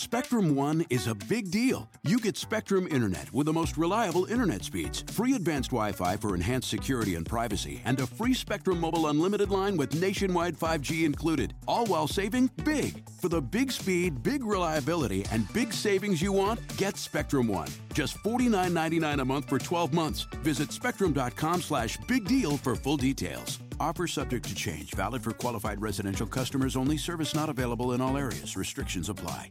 Spectrum One is a big deal. You get Spectrum Internet with the most reliable internet speeds, free advanced Wi Fi for enhanced security and privacy, and a free Spectrum Mobile Unlimited line with nationwide 5G included, all while saving big. For the big speed, big reliability, and big savings you want, get Spectrum One. Just $49.99 a month for 12 months. Visit spectrum.com slash big deal for full details. Offer subject to change, valid for qualified residential customers only, service not available in all areas. Restrictions apply.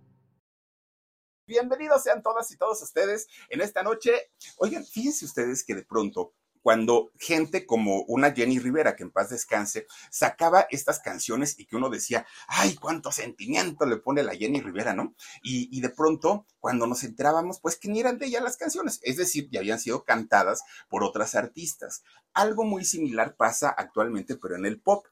Bienvenidos sean todas y todos ustedes en esta noche. Oigan, fíjense ustedes que de pronto cuando gente como una Jenny Rivera, que en paz descanse, sacaba estas canciones y que uno decía, ay, cuánto sentimiento le pone la Jenny Rivera, ¿no? Y, de pronto, cuando nos enterábamos, pues que ni eran de ella las canciones, es decir, ya habían sido cantadas por otras artistas. Algo muy similar pasa actualmente, pero en el pop.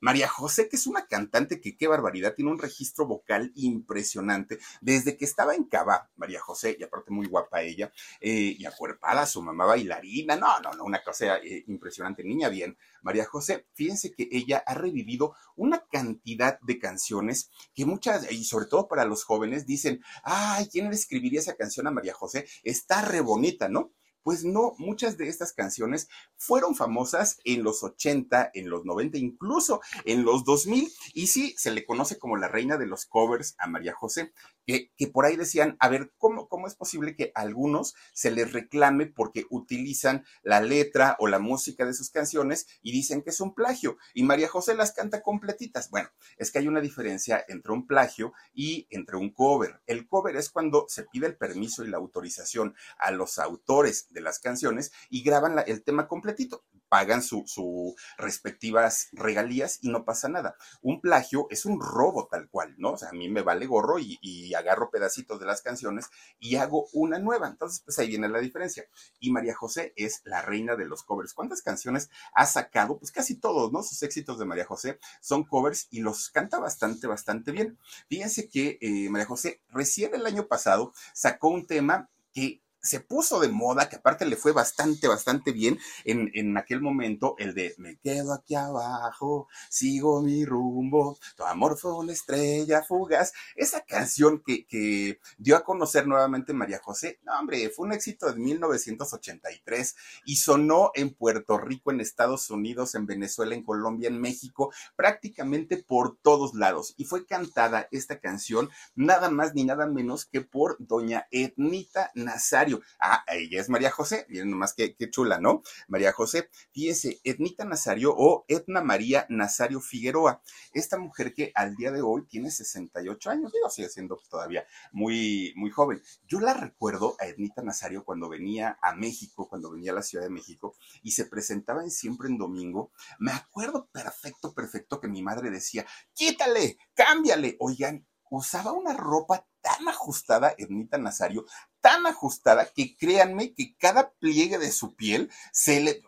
María José, que es una cantante que qué barbaridad, tiene un registro vocal impresionante. Desde que estaba en Cava, María José, y aparte muy guapa ella, eh, y acuerpada, su mamá bailarina, no, no, no, una cosa eh, impresionante, niña bien. María José, fíjense que ella ha revivido una cantidad de canciones que muchas, y sobre todo para los jóvenes, dicen, ay, ¿quién le escribiría esa canción a María José? Está re bonita, ¿no? Pues no, muchas de estas canciones fueron famosas en los 80, en los 90, incluso en los 2000. Y sí, se le conoce como la reina de los covers a María José, que, por ahí decían, a ver, ¿cómo, ¿cómo es posible que a algunos se les reclame porque utilizan la letra o la música de sus canciones y dicen que es un plagio? Y María José las canta completitas. Bueno, es que hay una diferencia entre un plagio y entre un cover. El cover es cuando se pide el permiso y la autorización a los autores de las canciones y graban el tema completito, pagan sus su respectivas regalías y no pasa nada. Un plagio es un robo tal cual, ¿no? O sea, a mí me vale gorro y, y agarro pedacitos de las canciones y hago una nueva. Entonces, pues ahí viene la diferencia. Y María José es la reina de los covers. ¿Cuántas canciones ha sacado? Pues casi todos, ¿no? Sus éxitos de María José son covers y los canta bastante, bastante bien. Fíjense que eh, María José recién el año pasado sacó un tema que se puso de moda, que aparte le fue bastante, bastante bien en, en, aquel momento, el de me quedo aquí abajo, sigo mi rumbo, tu amor fue una estrella fugaz. Esa canción que, que dio a conocer nuevamente María José, no hombre, fue un éxito de 1983 y sonó en Puerto Rico, en Estados Unidos, en Venezuela, en Colombia, en México, prácticamente por todos lados. Y fue cantada esta canción nada más ni nada menos que por doña Etnita Nazario Ah, ella es María José, miren nomás qué, chula, ¿no? María José, fíjense, Etnita Nazario o Etna María Nazario Figueroa, esta mujer que al día de hoy tiene 68 años, digo, sigue siendo todavía muy, muy joven. Yo la recuerdo a Etnita Nazario cuando venía a México, cuando venía a la Ciudad de México y se presentaba en siempre en domingo. Me acuerdo perfecto, perfecto que mi madre decía, quítale, cámbiale. Oigan, usaba una ropa tan ajustada, Ernita Nazario, tan ajustada que créanme que cada pliegue de su piel se le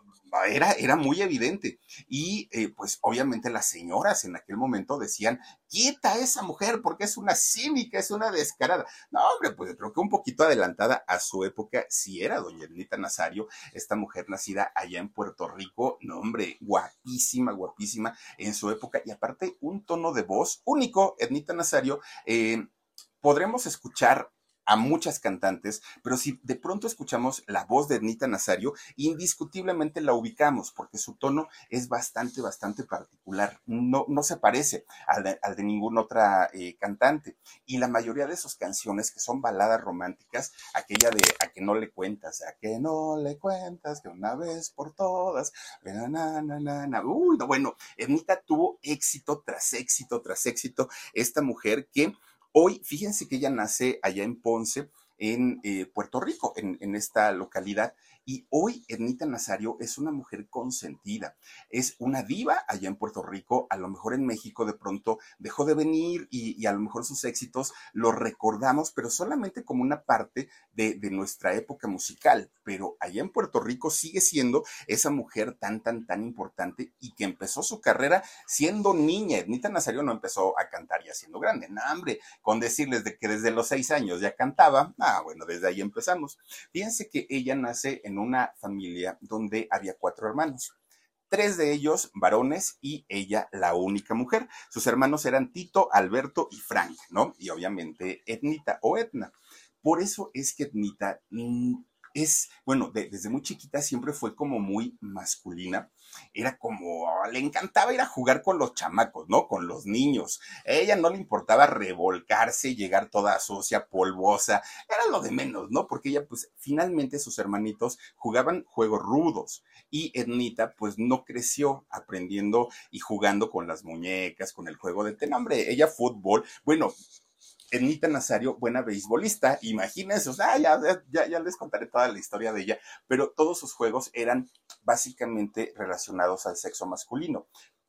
era, era muy evidente. Y eh, pues obviamente las señoras en aquel momento decían, quieta a esa mujer porque es una cínica, es una descarada. No, hombre, pues creo que un poquito adelantada a su época sí era doña Ernita Nazario, esta mujer nacida allá en Puerto Rico, no hombre, guapísima, guapísima en su época y aparte un tono de voz único, Ernita Nazario. Eh, podremos escuchar a muchas cantantes, pero si de pronto escuchamos la voz de Ednita Nazario, indiscutiblemente la ubicamos porque su tono es bastante, bastante particular. No, no se parece al de, al de ninguna otra eh, cantante. Y la mayoría de sus canciones, que son baladas románticas, aquella de a que no le cuentas, a que no le cuentas, que una vez por todas, na, na, na, na. Uy, no, bueno, Ednita tuvo éxito tras éxito tras éxito. Esta mujer que Hoy, fíjense que ella nace allá en Ponce, en eh, Puerto Rico, en, en, esta localidad, Y hoy Ednita Nazario es una mujer consentida, es una diva allá en Puerto Rico, a lo mejor en México de pronto dejó de venir y, a lo mejor sus éxitos los recordamos, pero solamente como una parte de, nuestra época musical. Pero allá en Puerto Rico sigue siendo esa mujer tan, tan, tan importante y que empezó su carrera siendo niña. Ednita Nazario no empezó a cantar ya siendo grande, no, hombre, con decirles de que desde los seis años ya cantaba, ah, bueno, desde ahí empezamos. Fíjense que ella nace en una familia donde había cuatro hermanos tres de ellos varones y ella la única mujer. Sus hermanos eran Tito, Alberto y Frank, ¿no? Y obviamente Etnita o Etna. Por eso es que Etnita es, bueno, desde muy chiquita siempre fue como muy masculina. Era como, le encantaba ir a jugar con los chamacos, ¿no? Con los niños. A ella no le importaba revolcarse, llegar toda sucia, polvosa. Era lo de menos, ¿no? Porque ella, pues, finalmente sus hermanitos jugaban juegos rudos. Y Ednita, pues, no creció aprendiendo y jugando con las muñecas, con el juego de tenombre. Ella fútbol, bueno, Enita Nazario, buena beisbolista, imagínense, o sea, ya, ya, les contaré toda la historia de ella, pero todos sus juegos eran básicamente relacionados al sexo masculino,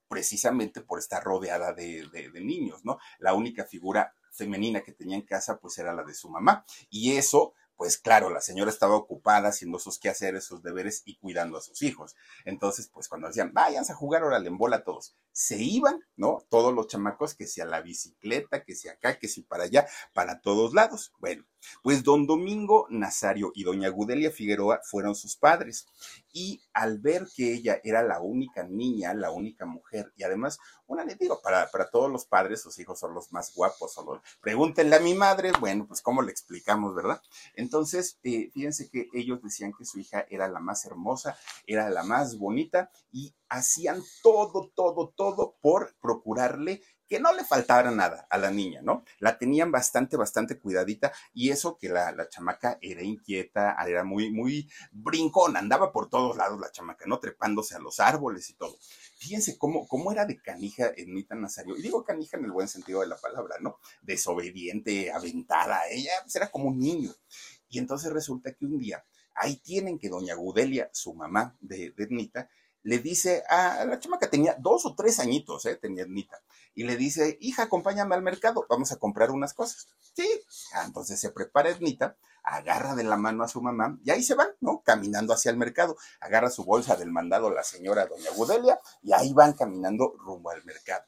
precisamente por estar rodeada de, de, de niños, ¿no? La única figura femenina que tenía en casa, pues era la de su mamá, y eso pues claro, la señora estaba ocupada haciendo sus quehaceres, sus deberes y cuidando a sus hijos. Entonces, pues cuando decían, váyanse a jugar, órale, en bola todos, se iban, ¿no? Todos los chamacos, que sea la bicicleta, que sea acá, que si para allá, para todos lados. Bueno, pues don Domingo Nazario y doña Gudelia Figueroa fueron sus padres. Y al ver que ella era la única niña, la única mujer, y además, una, digo, para, para todos los padres, sus hijos son los más guapos, o pregúntenle a mi madre, bueno, pues cómo le explicamos, ¿verdad? Entonces, eh, fíjense que ellos decían que su hija era la más hermosa, era la más bonita, y hacían todo, todo, todo por procurarle que no le faltara nada a la niña, ¿no? La tenían bastante, bastante cuidadita y eso que la, la, chamaca era inquieta, era muy, muy brincona, andaba por todos lados la chamaca, ¿no? Trepándose a los árboles y todo. Fíjense cómo, cómo era de canija Nita Nazario, y digo canija en el buen sentido de la palabra, ¿no? Desobediente, aventada, ella pues, era como un niño. Y entonces resulta que un día, ahí tienen que doña Gudelia, su mamá de, de Nita, le dice a la chama que tenía dos o tres añitos, ¿eh? tenía Ednita, y le dice, hija, acompáñame al mercado, vamos a comprar unas cosas. Sí, ah, entonces se prepara Ednita, agarra de la mano a su mamá y ahí se van, ¿no? Caminando hacia el mercado, agarra su bolsa del mandado la señora doña Gudelia y ahí van caminando rumbo al mercado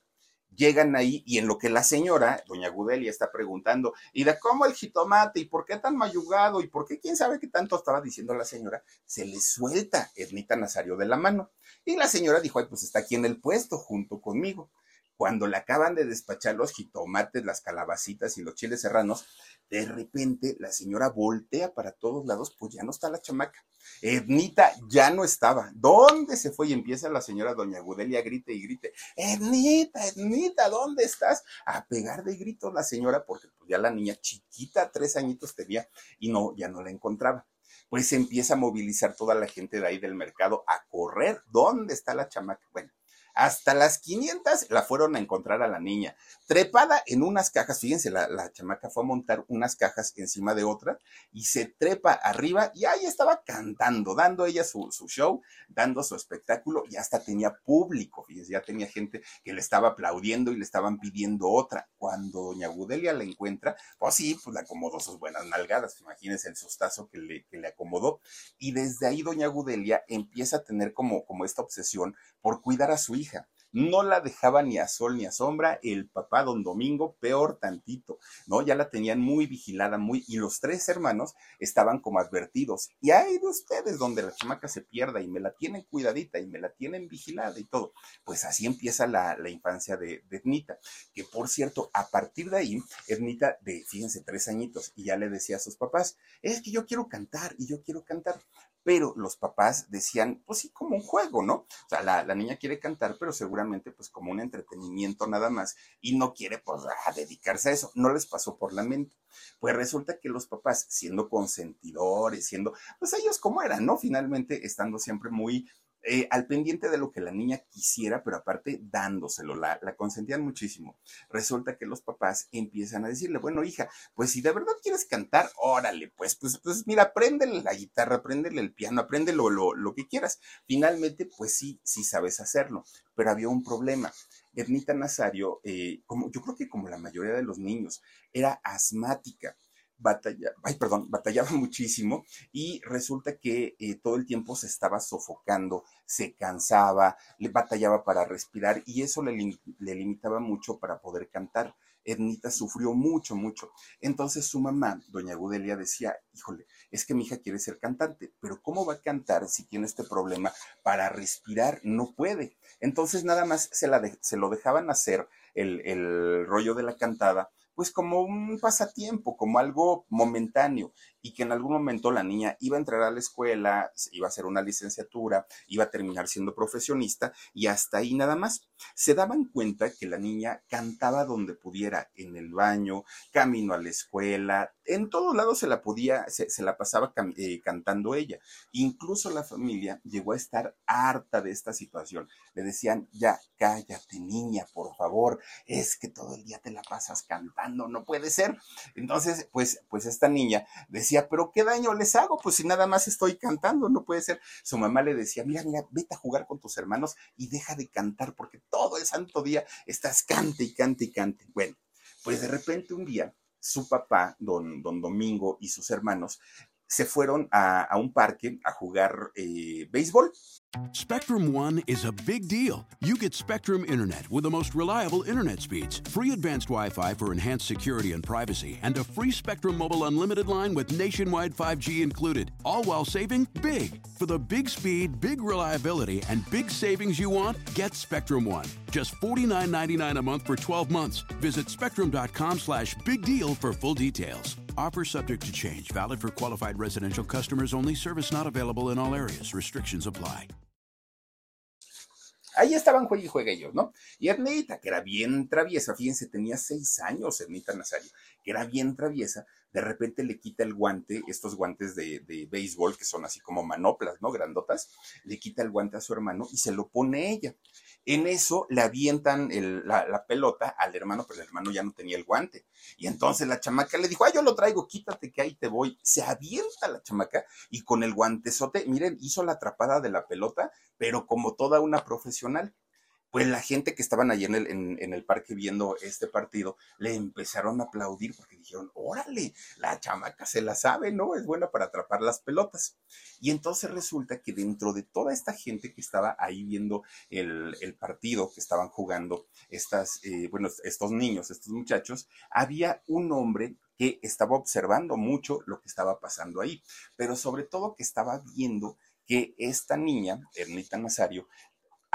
llegan ahí y en lo que la señora, doña Gudelia, está preguntando, ¿y de cómo el jitomate? ¿Y por qué tan mayugado? ¿Y por qué quién sabe qué tanto estaba diciendo la señora? Se le suelta Ednita Nazario de la mano. Y la señora dijo, ay, pues está aquí en el puesto junto conmigo. Cuando le acaban de despachar los jitomates, las calabacitas y los chiles serranos, de repente la señora voltea para todos lados, pues ya no está la chamaca. Ednita ya no estaba. ¿Dónde se fue? Y empieza la señora doña Gudelia grite y grite, Ednita, Ednita, ¿dónde estás? A pegar de gritos la señora porque pues ya la niña chiquita, tres añitos tenía y no, ya no la encontraba. Pues empieza a movilizar toda la gente de ahí del mercado a correr. ¿Dónde está la chamaca? Bueno, hasta las 500 la fueron a encontrar a la niña, trepada en unas cajas. Fíjense, la, chamaca fue a montar unas cajas encima de otra y se trepa arriba y ahí estaba cantando, dando ella su, su show, dando su espectáculo y hasta tenía público. Fíjense, ya tenía gente que le estaba aplaudiendo y le estaban pidiendo otra. Cuando doña Gudelia la encuentra, pues sí, pues le acomodó sus buenas nalgadas. Imagínense el sustazo que le, que le acomodó. Y desde ahí doña Gudelia empieza a tener como, como esta obsesión por cuidar a su hija no la dejaba ni a sol ni a sombra, el papá don Domingo peor tantito, ¿no? Ya la tenían muy vigilada, muy, y los tres hermanos estaban como advertidos, y hay de ustedes donde la chamaca se pierda y me la tienen cuidadita y me la tienen vigilada y todo. Pues así empieza la, infancia de, de, Ednita, que por cierto, a partir de ahí, Ednita de, fíjense, tres añitos, y ya le decía a sus papás, es que yo quiero cantar y yo quiero cantar pero los papás decían, pues sí, como un juego, ¿no? O sea, la, niña quiere cantar, pero seguramente pues como un entretenimiento nada más y no quiere pues dedicarse a eso, no les pasó por la mente. Pues resulta que los papás, siendo consentidores, siendo, pues ellos como eran, ¿no? Finalmente estando siempre muy eh, al pendiente de lo que la niña quisiera, pero aparte dándoselo, la, consentían muchísimo. Resulta que los papás empiezan a decirle, bueno, hija, pues si de verdad quieres cantar, órale, pues, pues, pues mira, apréndele la guitarra, apréndele el piano, apréndelo lo, lo que quieras. Finalmente, pues sí, sí sabes hacerlo, pero había un problema. Ernita Nazario, eh, como, yo creo que como la mayoría de los niños, era asmática perdón, batallaba muchísimo y resulta que eh, todo el tiempo se estaba sofocando, se cansaba, le batallaba para respirar y eso le, limitaba mucho para poder cantar. Ernita sufrió mucho, mucho. Entonces su mamá, doña Gudelia, decía, híjole, es que mi hija quiere ser cantante, pero ¿cómo va a cantar si tiene este problema para respirar? No puede. Entonces nada más se, la se lo dejaban hacer el, el rollo de la cantada pues como un pasatiempo, como algo momentáneo y que en algún momento la niña iba a entrar a la escuela, iba a hacer una licenciatura, iba a terminar siendo profesionista y hasta ahí nada más. Se daban cuenta que la niña cantaba donde pudiera, en el baño, camino a la escuela, en todos lados se la podía, se, la pasaba eh, cantando ella. Incluso la familia llegó a estar harta de esta situación. Le decían, ya, cállate niña, por favor, es que todo el día te la pasas cantando, no puede ser. Entonces, pues, pues esta niña decía, pero ¿qué daño les hago? Pues si nada más estoy cantando, no puede ser. Su mamá le decía, mira, mira, vete a jugar con tus hermanos y deja de cantar porque todo el santo día estás cante y cante y cante. Bueno, pues de repente un día su papá, don, don Domingo y sus hermanos se fueron a, a un parque a jugar eh, béisbol Spectrum One is a big deal. You get Spectrum Internet with the most reliable internet speeds, free advanced Wi Fi for enhanced security and privacy, and a free Spectrum Mobile Unlimited line with nationwide 5G included, all while saving big. For the big speed, big reliability, and big savings you want, get Spectrum One. Just $49.99 a month for 12 months. Visit spectrum.com slash big deal for full details. Offer subject to change, valid for qualified residential customers only, service not available in all areas. Restrictions apply. Ahí estaban juegue y juegue ellos, ¿no? Y Ernita, que era bien traviesa, fíjense, tenía seis años Ernita Nazario, que era bien traviesa, de repente le quita el guante, estos guantes de béisbol, que son así como manoplas, ¿no? Grandotas, le quita el guante a su hermano y se lo pone ella. En eso le avientan la, pelota al hermano, pero el hermano ya no tenía el guante. Y entonces la chamaca le dijo, ay, yo lo traigo, quítate que ahí te voy. Se avienta la chamaca y con el guantezote, miren, hizo la atrapada de la pelota, pero como toda una profesional pues la gente que estaban allí en el, parque viendo este partido le empezaron a aplaudir porque dijeron, órale, la chamaca se la sabe, ¿no? Es buena para atrapar las pelotas. Y entonces resulta que dentro de toda esta gente que estaba ahí viendo el, partido que estaban jugando estas, eh, bueno, estos niños, estos muchachos, había un hombre que estaba observando mucho lo que estaba pasando ahí, pero sobre todo que estaba viendo que esta niña, Ernita Nazario,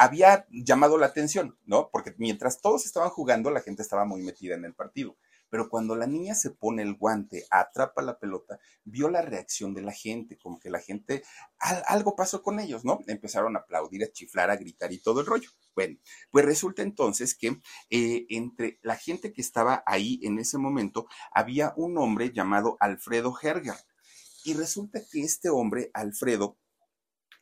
había llamado la atención, ¿no? Porque mientras todos estaban jugando, la gente estaba muy metida en el partido. Pero cuando la niña se pone el guante, atrapa la pelota, vio la reacción de la gente, como que la gente, algo pasó con ellos, ¿no? Empezaron a aplaudir, a chiflar, a gritar y todo el rollo. Bueno, pues resulta entonces que eh, entre la gente que estaba ahí en ese momento, había un hombre llamado Alfredo Herger. Y resulta que este hombre, Alfredo,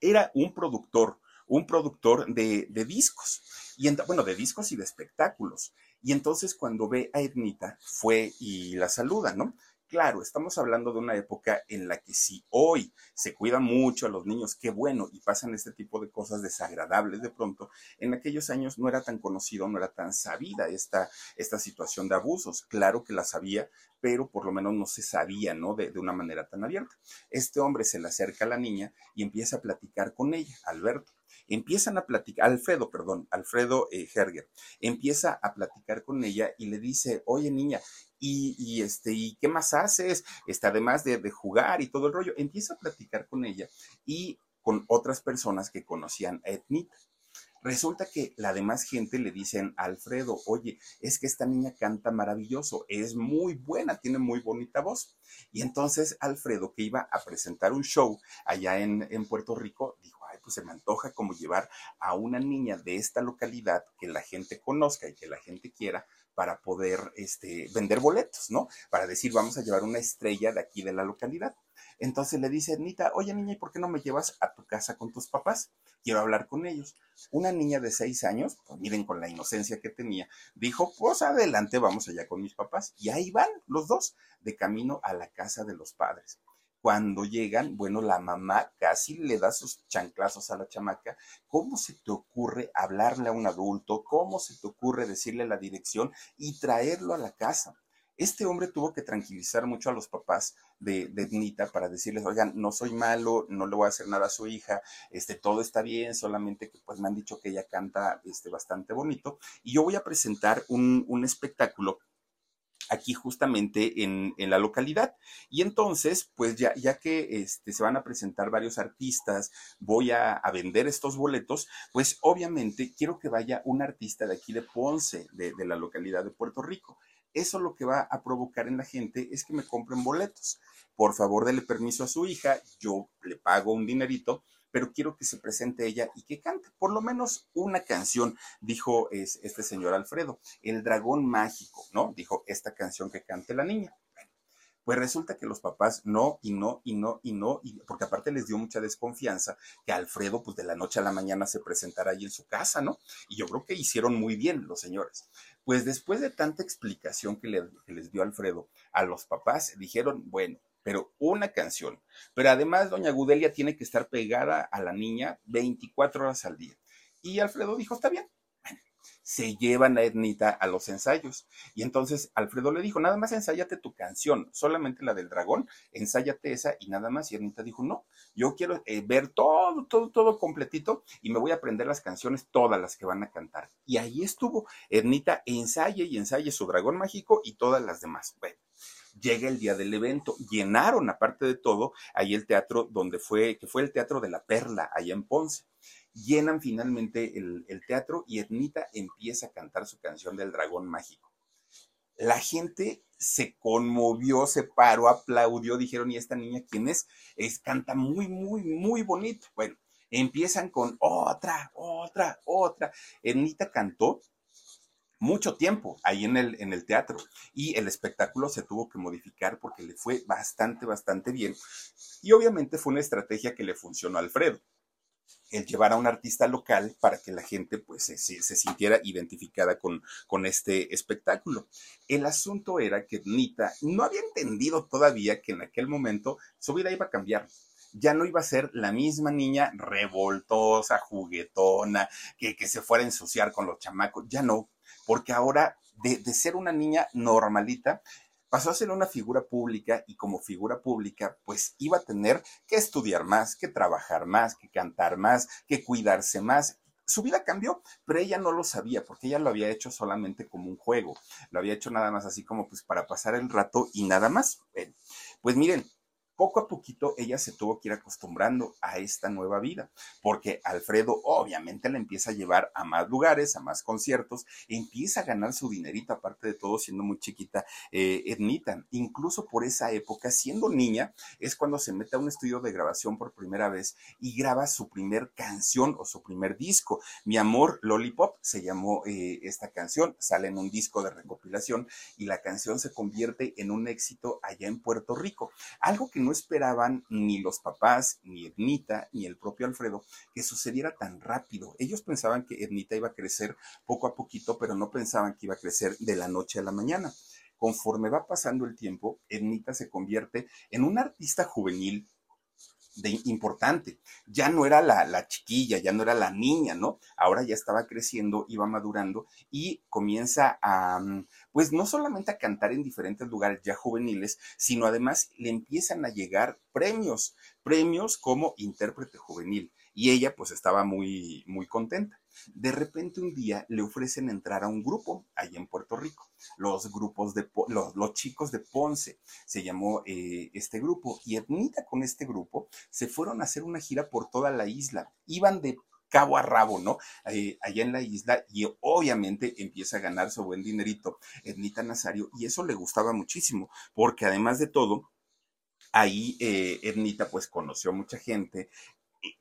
era un productor un productor de, discos, y bueno, de discos y de espectáculos. Y entonces cuando ve a Ednita, fue y la saluda, ¿no? Claro, estamos hablando de una época en la que si hoy se cuida mucho a los niños, qué bueno, y pasan este tipo de cosas desagradables de pronto, en aquellos años no era tan conocido, no era tan sabida esta, esta situación de abusos. Claro que la sabía, pero por lo menos no se sabía, ¿no? De, de una manera tan abierta. Este hombre se le acerca a la niña y empieza a platicar con ella, Alberto empiezan a platicar, Alfredo, perdón, Alfredo eh, Herger, empieza a platicar con ella y le dice, oye niña, y, este, ¿y qué más haces? Este, además de, de jugar y todo el rollo, empieza a platicar con ella y con otras personas que conocían a Etnita. Resulta que la demás gente le dicen Alfredo, oye, es que esta niña canta maravilloso, es muy buena, tiene muy bonita voz. Y entonces Alfredo, que iba a presentar un show allá en, en Puerto Rico, dijo, pues se me antoja como llevar a una niña de esta localidad que la gente conozca y que la gente quiera para poder este, vender boletos, ¿no? Para decir, vamos a llevar una estrella de aquí de la localidad. Entonces le dice Ednita, oye niña, ¿y por qué no me llevas a tu casa con tus papás? Quiero hablar con ellos. Una niña de seis años, pues miren con la inocencia que tenía, dijo, pues adelante, vamos allá con mis papás. Y ahí van los dos, de camino a la casa de los padres. Cuando llegan, bueno, la mamá casi le da sus chanclazos a la chamaca. ¿Cómo se te ocurre hablarle a un adulto? ¿Cómo se te ocurre decirle la dirección y traerlo a la casa? Este hombre tuvo que tranquilizar mucho a los papás de, de para decirles, oigan, no soy malo, no le voy a hacer nada a su hija, este, todo está bien, solamente que pues me han dicho que ella canta este, bastante bonito. Y yo voy a presentar un, un espectáculo aquí justamente en, en, la localidad. Y entonces, pues ya, ya que este, se van a presentar varios artistas, voy a, a, vender estos boletos, pues obviamente quiero que vaya un artista de aquí de Ponce, de, de la localidad de Puerto Rico. Eso lo que va a provocar en la gente es que me compren boletos. Por favor, dele permiso a su hija, yo le pago un dinerito, pero quiero que se presente ella y que cante por lo menos una canción, dijo este señor Alfredo, El dragón mágico, ¿no? Dijo esta canción que cante la niña. Pues resulta que los papás no y no y no y no, porque aparte les dio mucha desconfianza que Alfredo, pues de la noche a la mañana se presentara ahí en su casa, ¿no? Y yo creo que hicieron muy bien los señores. Pues después de tanta explicación que, les dio Alfredo a los papás, dijeron, bueno, pero una canción. Pero además, doña Gudelia tiene que estar pegada a la niña 24 horas al día. Y Alfredo dijo, está bien, se llevan a Ednita a los ensayos. Y entonces Alfredo le dijo, nada más ensáyate tu canción, solamente la del dragón, ensáyate esa y nada más. Y Ednita dijo, no, yo quiero eh, ver todo, todo, todo completito y me voy a aprender las canciones, todas las que van a cantar. Y ahí estuvo, Ednita ensaye y ensaye su dragón mágico y todas las demás. Bueno llega el día del evento. Llenaron, aparte de todo, ahí el teatro donde fue, que fue el Teatro de la Perla, allá en Ponce llenan finalmente el, teatro y Ernita empieza a cantar su canción del dragón mágico. La gente se conmovió, se paró, aplaudió, dijeron, ¿y esta niña quién es? Es canta muy, muy, muy bonito. Bueno, empiezan con otra, otra, otra. Ernita cantó mucho tiempo ahí en el, en el teatro y el espectáculo se tuvo que modificar porque le fue bastante, bastante bien. Y obviamente fue una estrategia que le funcionó a Alfredo el llevar a un artista local para que la gente pues se, se, sintiera identificada con, con este espectáculo. El asunto era que Nita no había entendido todavía que en aquel momento su vida iba a cambiar. Ya no iba a ser la misma niña revoltosa, juguetona, que, que se fuera a ensuciar con los chamacos, ya no, porque ahora de, ser una niña normalita, pasó a ser una figura pública y como figura pública, pues iba a tener que estudiar más, que trabajar más, que cantar más, que cuidarse más. Su vida cambió, pero ella no lo sabía porque ella lo había hecho solamente como un juego. Lo había hecho nada más así como pues para pasar el rato y nada más. Pues miren, poco a poquito ella se tuvo que ir acostumbrando a esta nueva vida, porque Alfredo obviamente la empieza a llevar a más lugares, a más conciertos, empieza a ganar su dinerito, aparte de todo, siendo muy chiquita, eh. Incluso por esa época, siendo niña, es cuando se mete a un estudio de grabación por primera vez y graba su primer canción o su primer disco. Mi amor, Lollipop, se llamó eh, esta canción, sale en un disco de recopilación y la canción se convierte en un éxito allá en Puerto Rico. Algo que no esperaban ni los papás, ni Ednita, ni el propio Alfredo que sucediera tan rápido. Ellos pensaban que Ednita iba a crecer poco a poquito, pero no pensaban que iba a crecer de la noche a la mañana. Conforme va pasando el tiempo, Ednita se convierte en una artista juvenil de importante. Ya no era la, la, chiquilla, ya no era la niña, ¿no? Ahora ya estaba creciendo, iba madurando y comienza a, mm, pues no solamente a cantar en diferentes lugares ya juveniles, sino además le empiezan a llegar premios, premios como intérprete juvenil. Y ella pues estaba muy, muy contenta. De repente un día le ofrecen entrar a un grupo ahí en Puerto Rico, los grupos de los, chicos de Ponce, se llamó eh, este grupo, y Ednita con este grupo se fueron a hacer una gira por toda la isla, iban de cabo a rabo, ¿no? Eh, allá en la isla y obviamente empieza a ganar su buen dinerito Ednita Nazario y eso le gustaba muchísimo porque además de todo, ahí eh, Ednita pues conoció mucha gente,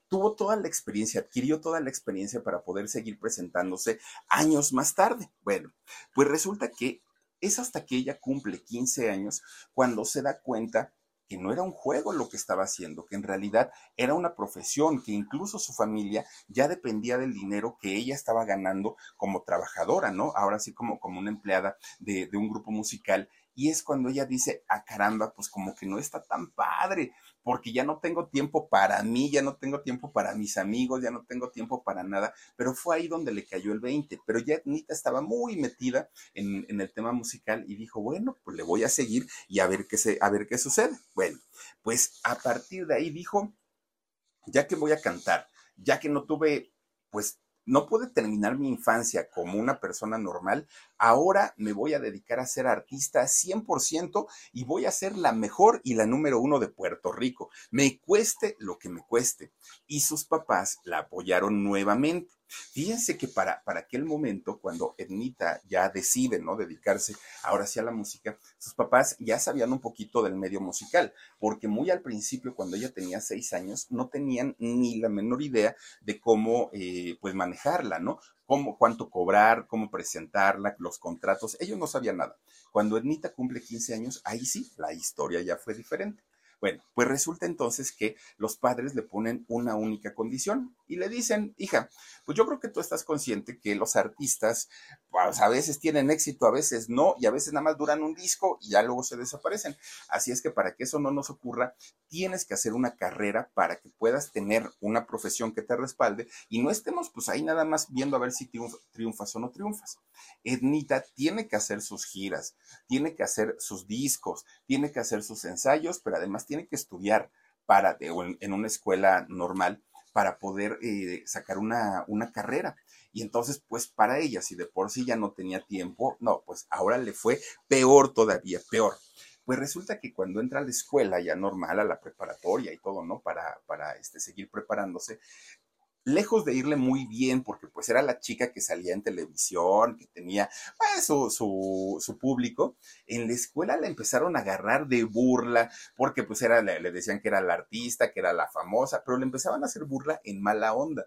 tuvo toda la experiencia, adquirió toda la experiencia para poder seguir presentándose años más tarde. Bueno, pues resulta que es hasta que ella cumple 15 años cuando se da cuenta que no era un juego lo que estaba haciendo, que en realidad era una profesión, que incluso su familia ya dependía del dinero que ella estaba ganando como trabajadora, ¿no? Ahora sí como, como una empleada de, de un grupo musical y es cuando ella dice, ah, caramba, pues como que no está tan padre, porque ya no tengo tiempo para mí, ya no tengo tiempo para mis amigos, ya no tengo tiempo para nada, pero fue ahí donde le cayó el 20. Pero ya Nita estaba muy metida en, en, el tema musical y dijo, bueno, pues le voy a seguir y a ver qué, se, a ver qué sucede. Bueno, pues a partir de ahí dijo, ya que voy a cantar, ya que no tuve, pues no pude terminar mi infancia como una persona normal, ahora me voy a dedicar a ser artista 100% y voy a ser la mejor y la número uno de Puerto Rico, me cueste lo que me cueste. Y sus papás la apoyaron nuevamente. Fíjense que para, para aquel momento, cuando Ednita ya decide, ¿no? Dedicarse ahora sí a la música, sus papás ya sabían un poquito del medio musical, porque muy al principio, cuando ella tenía seis años, no tenían ni la menor idea de cómo, eh, pues, manejarla, ¿no? Cómo, cuánto cobrar, cómo presentarla, los contratos, ellos no sabían nada. Cuando Ednita cumple 15 años, ahí sí, la historia ya fue diferente. Bueno, pues resulta entonces que los padres le ponen una única condición y le dicen, hija, pues yo creo que tú estás consciente que los artistas pues a veces tienen éxito, a veces no, y a veces nada más duran un disco y ya luego se desaparecen. Así es que para que eso no nos ocurra, tienes que hacer una carrera para que puedas tener una profesión que te respalde y no estemos pues ahí nada más viendo a ver si triunfas o no triunfas. Ednita tiene que hacer sus giras, tiene que hacer sus discos, tiene que hacer sus ensayos, pero además tiene que estudiar para, en una escuela normal para poder eh, sacar una, una carrera. Y entonces, pues para ella, si de por sí ya no tenía tiempo, no, pues ahora le fue peor todavía, peor. Pues resulta que cuando entra a la escuela ya normal, a la preparatoria y todo, ¿no? Para, para este, seguir preparándose, lejos de irle muy bien, porque pues era la chica que salía en televisión, que tenía pues, su, su, su, público, en la escuela la empezaron a agarrar de burla, porque pues era, le, le decían que era la artista, que era la famosa, pero le empezaban a hacer burla en mala onda.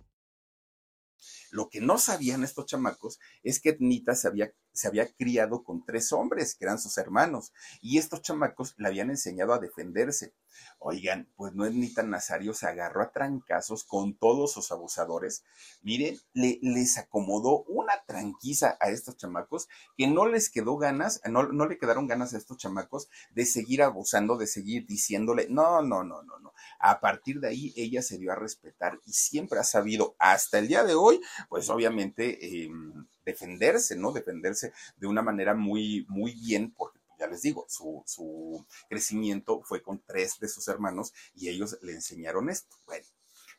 Lo que no sabían estos chamacos es que Nita se había, se había criado con tres hombres, que eran sus hermanos, y estos chamacos le habían enseñado a defenderse. Oigan, pues no es ni tan Nazario, se agarró a trancazos con todos sus abusadores. Miren, le, les acomodó una tranquiza a estos chamacos que no les quedó ganas, no, no le quedaron ganas a estos chamacos de seguir abusando, de seguir diciéndole, no, no, no, no, no. A partir de ahí ella se dio a respetar y siempre ha sabido, hasta el día de hoy, pues obviamente eh, defenderse, ¿no? Defenderse de una manera muy, muy bien, porque ya les digo, su, su crecimiento fue con tres de sus hermanos y ellos le enseñaron esto. Bueno,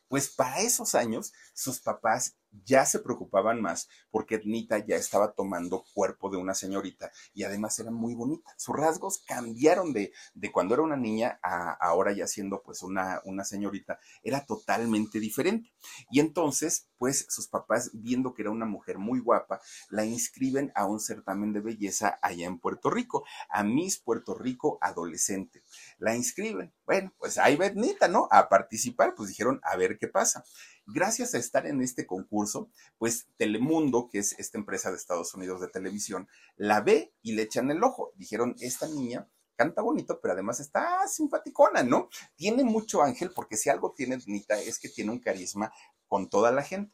pues para esos años sus papás ya se preocupaban más porque Ednita ya estaba tomando cuerpo de una señorita y además era muy bonita. Sus rasgos cambiaron de, de cuando era una niña a ahora ya siendo pues una, una señorita, era totalmente diferente. Y entonces, pues sus papás, viendo que era una mujer muy guapa, la inscriben a un certamen de belleza allá en Puerto Rico, a Miss Puerto Rico Adolescente. La inscriben. Bueno, pues ahí va Ednita, ¿no? A participar, pues dijeron, a ver qué pasa. Gracias a estar en este concurso, pues Telemundo, que es esta empresa de Estados Unidos de televisión, la ve y le echan el ojo. Dijeron, esta niña canta bonito, pero además está simpaticona, ¿no? Tiene mucho ángel, porque si algo tiene Nita es que tiene un carisma con toda la gente.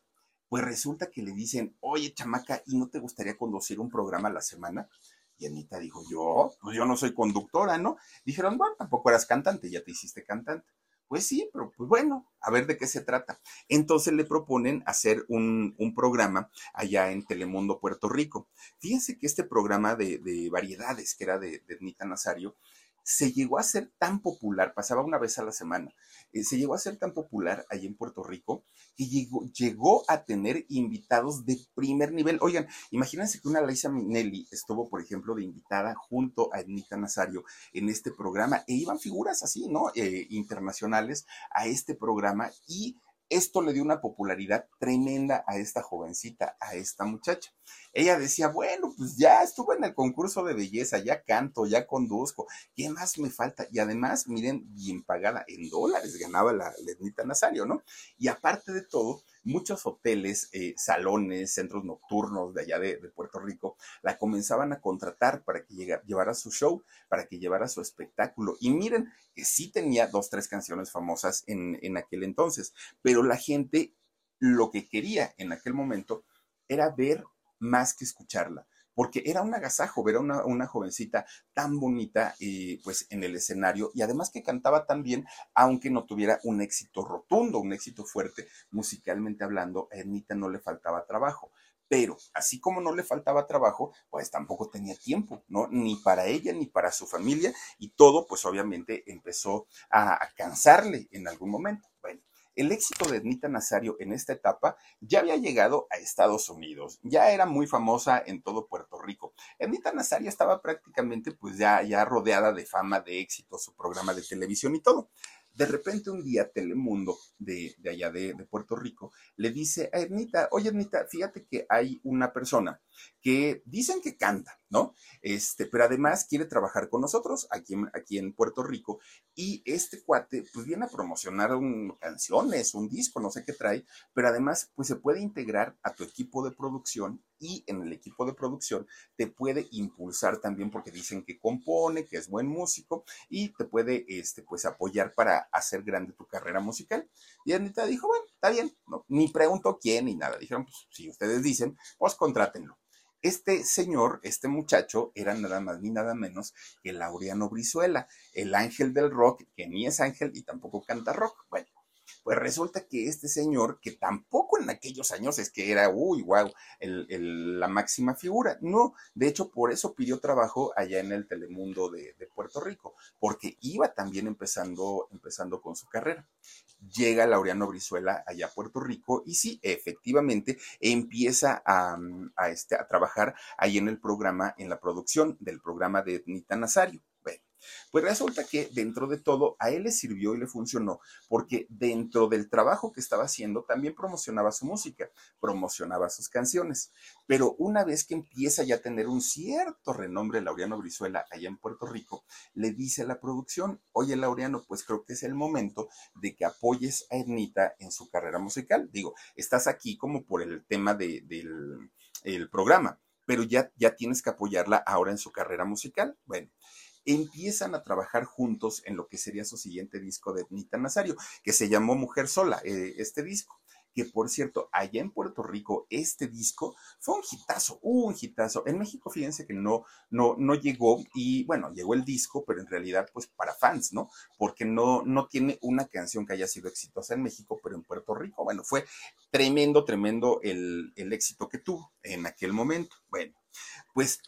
Pues resulta que le dicen, oye, chamaca, ¿y no te gustaría conducir un programa a la semana? Y Anita dijo, yo, pues yo no soy conductora, ¿no? Dijeron, bueno, tampoco eras cantante, ya te hiciste cantante. Pues sí, pero pues bueno, a ver de qué se trata. Entonces le proponen hacer un, un programa allá en Telemundo, Puerto Rico. Fíjense que este programa de, de variedades, que era de, de Nazario, se llegó a ser tan popular, pasaba una vez a la semana, eh, se llegó a ser tan popular allí en Puerto Rico que llegó, llegó a tener invitados de primer nivel. Oigan, imagínense que una Liza Minnelli estuvo, por ejemplo, de invitada junto a Ednita Nazario en este programa e iban figuras así, ¿no? Eh, internacionales a este programa y esto le dio una popularidad tremenda a esta jovencita, a esta muchacha. Ella decía, bueno, pues ya estuve en el concurso de belleza, ya canto, ya conduzco, ¿qué más me falta? Y además, miren, bien pagada en dólares ganaba la Lenita Nazario, ¿no? Y aparte de todo, muchos hoteles, eh, salones, centros nocturnos de allá de, Puerto Rico la comenzaban a contratar para que llevara su show, para que llevara su espectáculo. Y miren que sí tenía dos, tres canciones famosas en, en aquel entonces, pero la gente lo que quería en aquel momento era ver más que escucharla porque era un agasajo ver a una, jovencita tan bonita eh, pues en el escenario y además que cantaba tan bien, aunque no tuviera un éxito rotundo, un éxito fuerte musicalmente hablando, a Ernita no le faltaba trabajo. Pero así como no le faltaba trabajo, pues tampoco tenía tiempo, ¿no? Ni para ella ni para su familia y todo pues obviamente empezó a cansarle en algún momento. Bueno, el éxito de Ednita Nazario en esta etapa ya había llegado a Estados Unidos, ya era muy famosa en todo Puerto Rico. Ednita Nazario estaba prácticamente pues ya, ya rodeada de fama, de éxito, su programa de televisión y todo. De repente un día Telemundo de, allá de, Puerto Rico le dice a Ernita, oye Ernita, fíjate que hay una persona que dicen que canta, ¿no? Este, pero además quiere trabajar con nosotros aquí en, Puerto Rico y este cuate pues viene a promocionar canciones, un disco, no sé qué trae, pero además pues se puede integrar a tu equipo de producción y en el equipo de producción te puede impulsar también porque dicen que compone, que es buen músico y te puede este, pues apoyar para hacer grande tu carrera musical. Y Anita dijo, bueno, está bien, ni pregunto quién ni nada. Dijeron, pues si ustedes dicen, pues contrátenlo. Este señor, este muchacho, era nada más ni nada menos que Laureano Brizuela, el ángel del rock, que ni es ángel y tampoco canta rock. Bueno, pues resulta que este señor, que tampoco en aquellos años es que era, uy, wow, la máxima figura. No, de hecho, por eso pidió trabajo allá en el Telemundo de, Puerto Rico, porque iba también empezando, empezando con su carrera. Llega Laureano Brizuela allá a Puerto Rico y sí, efectivamente empieza a, este, a trabajar ahí en el programa, en la producción del programa de Nita Nazario. Pues resulta que dentro de todo a él le sirvió y le funcionó porque dentro del trabajo que estaba haciendo también promocionaba su música, promocionaba sus canciones. Pero una vez que empieza ya a tener un cierto renombre Laureano Brizuela allá en Puerto Rico, le dice a la producción, oye Laureano, pues creo que es el momento de que apoyes a Ernita en su carrera musical. Digo, estás aquí como por el tema del programa, pero ya, ya tienes que apoyarla ahora en su carrera musical. Bueno, empiezan a trabajar juntos en lo que sería su siguiente disco de Nita Nazario, que se llamó Mujer Sola, eh, este disco que por cierto, allá en Puerto Rico, este disco fue un hitazo, un hitazo. En México, fíjense que no, no, no llegó, y bueno, llegó el disco, pero en realidad, pues para fans, ¿no? Porque no, no tiene una canción que haya sido exitosa en México, pero en Puerto Rico, bueno, fue tremendo, tremendo el, el éxito que tuvo en aquel momento. Bueno, pues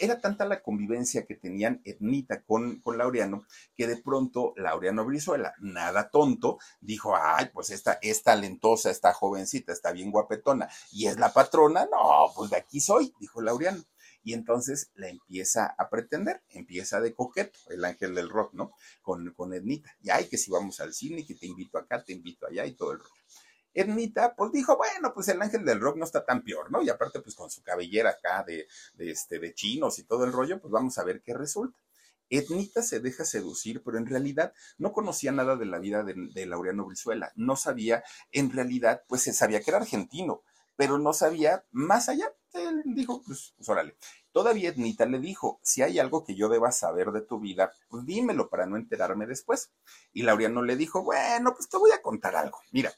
era tanta la convivencia que tenían Etnita con, con Laureano que de pronto Laureano Brizuela, nada tonto, dijo, ay, pues esta es talentosa, esta jovencita, está bien guapetona y es la patrona, no, pues de aquí soy, dijo Laureano. Y entonces la empieza a pretender, empieza de coqueto, el ángel del rock, ¿no? Con, con Ednita. Y ay, que si vamos al cine, que te invito acá, te invito allá y todo el rollo. Ernita, pues dijo, bueno, pues el ángel del rock no está tan peor, ¿no? Y aparte, pues con su cabellera acá de, de, este, de chinos y todo el rollo, pues vamos a ver qué resulta. Ernita se deja seducir, pero en realidad no conocía nada de la vida de, Laureano Brizuela. No sabía, en realidad, pues se sabía que era argentino, pero no sabía más allá. Él dijo, pues, pues órale. Todavía Etnita le dijo, si hay algo que yo deba saber de tu vida, pues dímelo para no enterarme después. Y Laureano le dijo, bueno, pues te voy a contar algo. Mira,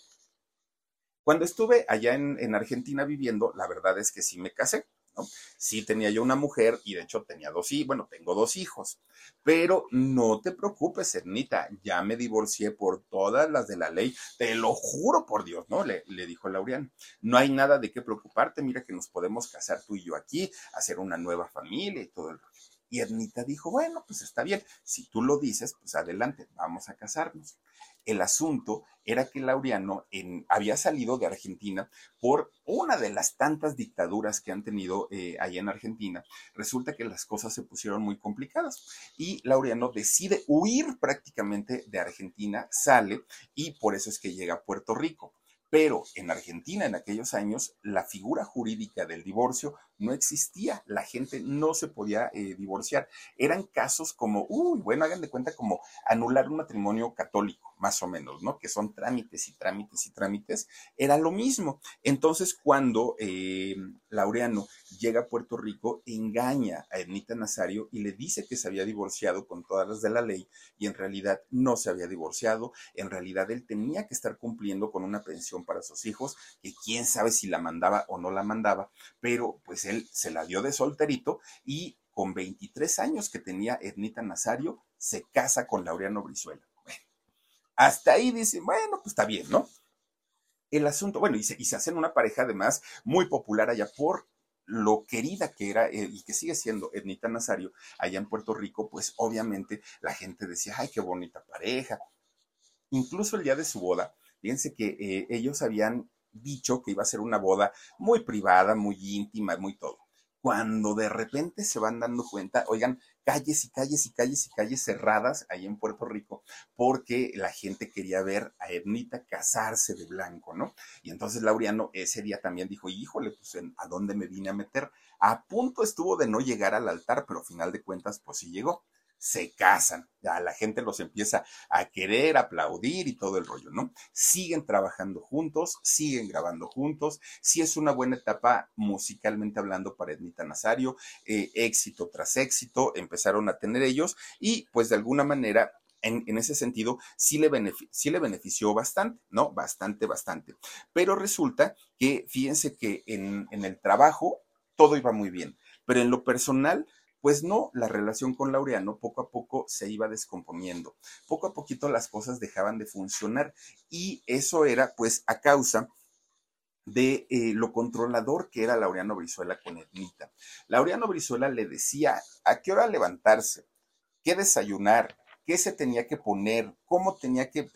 cuando estuve allá en, Argentina viviendo, la verdad es que sí me casé. ¿no? Sí tenía yo una mujer y de hecho tenía dos hijos, bueno, tengo dos hijos, pero no te preocupes, Ernita, ya me divorcié por todas las de la ley, te lo juro por Dios, ¿no? Le, le dijo Laureano, no hay nada de qué preocuparte, mira que nos podemos casar tú y yo aquí, hacer una nueva familia y todo el rollo. Y Ednita dijo, bueno, pues está bien, si tú lo dices, pues adelante, vamos a casarnos. El asunto era que Laureano había salido de Argentina por una de las tantas dictaduras que han tenido eh, en Argentina. Resulta que las cosas se pusieron muy complicadas y Laureano decide huir prácticamente de Argentina, sale y por eso es que llega a Puerto Rico. Pero en Argentina en aquellos años la figura jurídica del divorcio no existía, la gente no se podía eh, divorciar. Eran casos como, uy, bueno, hagan de cuenta como anular un matrimonio católico, más o menos, ¿no? Que son trámites y trámites y trámites. Era lo mismo. Entonces, cuando eh, Laureano llega a Puerto Rico, engaña a Ernita Nazario y le dice que se había divorciado con todas las de la ley y en realidad no se había divorciado. En realidad él tenía que estar cumpliendo con una pensión para sus hijos, que quién sabe si la mandaba o no la mandaba, pero pues él se la dio de solterito y con 23 años que tenía Ernita Nazario, se casa con Laureano Brizuela. Hasta ahí dicen, bueno, pues está bien, ¿no? El asunto, bueno, y se, hacen una pareja además muy popular allá por lo querida que era eh, y que sigue siendo Ernita Nazario allá en Puerto Rico, pues obviamente la gente decía, ay, qué bonita pareja. Incluso el día de su boda, Fíjense que eh, ellos habían dicho que iba a ser una boda muy privada, muy íntima, muy todo. Cuando de repente se van dando cuenta, oigan, calles y calles y calles y calles cerradas ahí en Puerto Rico, porque la gente quería ver a Ernita casarse de blanco, ¿no? Y entonces Laureano ese día también dijo, híjole, pues ¿a dónde me vine a meter? A punto estuvo de no llegar al altar, pero a final de cuentas, pues sí llegó se casan, ya la gente los empieza a querer, aplaudir y todo el rollo, ¿no? Siguen trabajando juntos, siguen grabando juntos, sí es una buena etapa musicalmente hablando para Ednita Nazario, eh, éxito tras éxito, empezaron a tener ellos y pues de alguna manera en, ese sentido sí le, sí le, benefició bastante, ¿no? Bastante, bastante. Pero resulta que, fíjense que en, en el trabajo todo iba muy bien, pero en lo personal pues no, la relación con Laureano poco a poco se iba descomponiendo. Poco a poquito las cosas dejaban de funcionar y eso era pues a causa de eh, lo controlador que era Laureano Brizuela con Ednita. Laureano Brizuela le decía a qué hora levantarse, qué desayunar, qué se tenía que poner, cómo tenía que,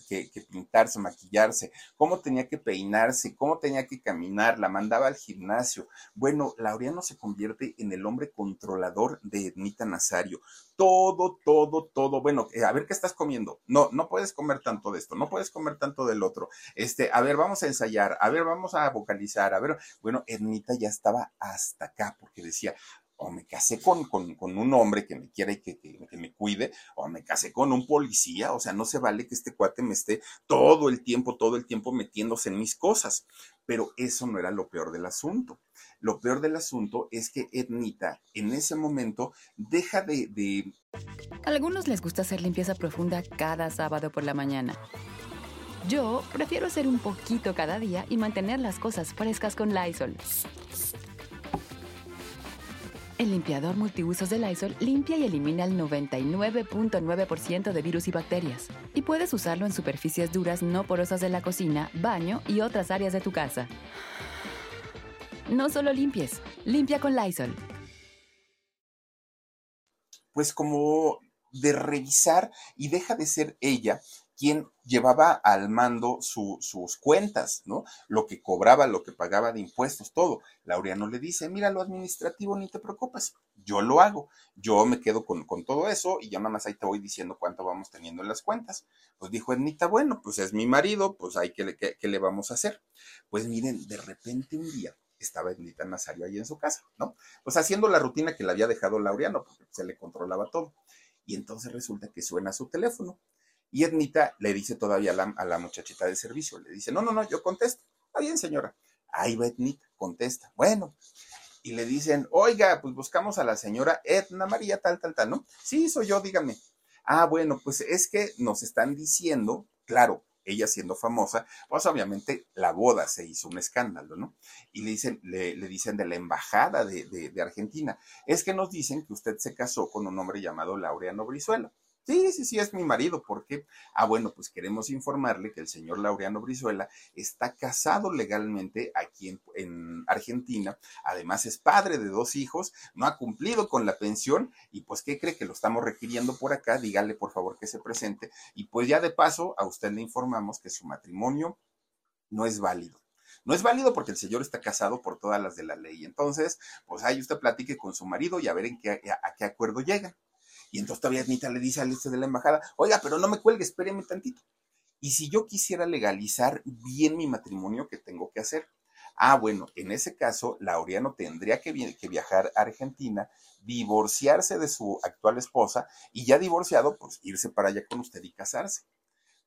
pintarse, maquillarse, cómo tenía que peinarse, cómo tenía que caminar, la mandaba al gimnasio. Bueno, Laureano se convierte en el hombre controlador de Ednita Nazario. Todo, todo, todo. Bueno, eh, a ver qué estás comiendo. No, no puedes comer tanto de esto, no puedes comer tanto del otro. Este, a ver, vamos a ensayar, a ver, vamos a vocalizar, a ver. Bueno, Ernita ya estaba hasta acá porque decía, o me casé con, con, un hombre que me quiera y que, que, me cuide, o me casé con un policía, o sea, no se vale que este cuate me esté todo el tiempo, todo el tiempo metiéndose en mis cosas. Pero eso no era lo peor del asunto. Lo peor del asunto es que Ednita en ese momento deja de... de... A algunos les gusta hacer limpieza profunda cada sábado por la mañana. Yo prefiero hacer un poquito cada día y mantener las cosas frescas con Lysol. El limpiador multiusos de Lysol limpia y elimina el 99.9% de virus y bacterias. Y puedes usarlo en superficies duras no porosas de la cocina, baño y otras áreas de tu casa. No solo limpies, limpia con Lysol. Pues como de revisar y deja de ser ella quien llevaba al mando sus cuentas, ¿no? Lo que cobraba, lo que pagaba de impuestos, todo. Laureano le dice, mira, lo administrativo ni te preocupes, yo lo hago, yo me quedo con, todo eso y ya nada más ahí te voy diciendo cuánto vamos teniendo en las cuentas. Pues dijo Ednita, bueno, pues es mi marido, pues hay que, ¿qué le vamos a hacer? Pues miren, de repente un día estaba Ednita Nazario ahí en su casa, ¿no? Pues haciendo la rutina que le había dejado Laureano, porque se le controlaba todo. Y entonces resulta que suena su teléfono y Ednita le dice todavía a la, muchachita de servicio, le dice, no, no, no, yo contesto. Está bien, señora. Ahí va Ednita, contesta. Bueno. Y le dicen, oiga, pues buscamos a la señora Edna María, tal, tal, tal, ¿no? Sí, soy yo, dígame. Ah, bueno, pues es que nos están diciendo, claro, ella siendo famosa, pues obviamente la boda se hizo un escándalo, ¿no? Y le dicen, le, dicen de la embajada de, de, Argentina, es que nos dicen que usted se casó con un hombre llamado Laureano Brizuela. Sí, sí, sí, es mi marido. ¿Por qué? Ah, bueno, pues queremos informarle que el señor Laureano Brizuela está casado legalmente aquí en, en, Argentina. Además, es padre de dos hijos, no ha cumplido con la pensión y pues, ¿qué cree que lo estamos requiriendo por acá? Dígale, por favor, que se presente. Y pues ya de paso, a usted le informamos que su matrimonio no es válido. No es válido porque el señor está casado por todas las de la ley. Entonces, pues ahí usted platique con su marido y a ver en qué, a, qué acuerdo llegan. Y entonces todavía Anita le dice al este de la embajada, oiga, pero no me cuelgue, espéreme tantito. Y si yo quisiera legalizar bien mi matrimonio, ¿qué tengo que hacer? Ah, bueno, en ese caso, Laureano tendría que, viajar a Argentina, divorciarse de su actual esposa y ya divorciado, pues irse para allá con usted y casarse.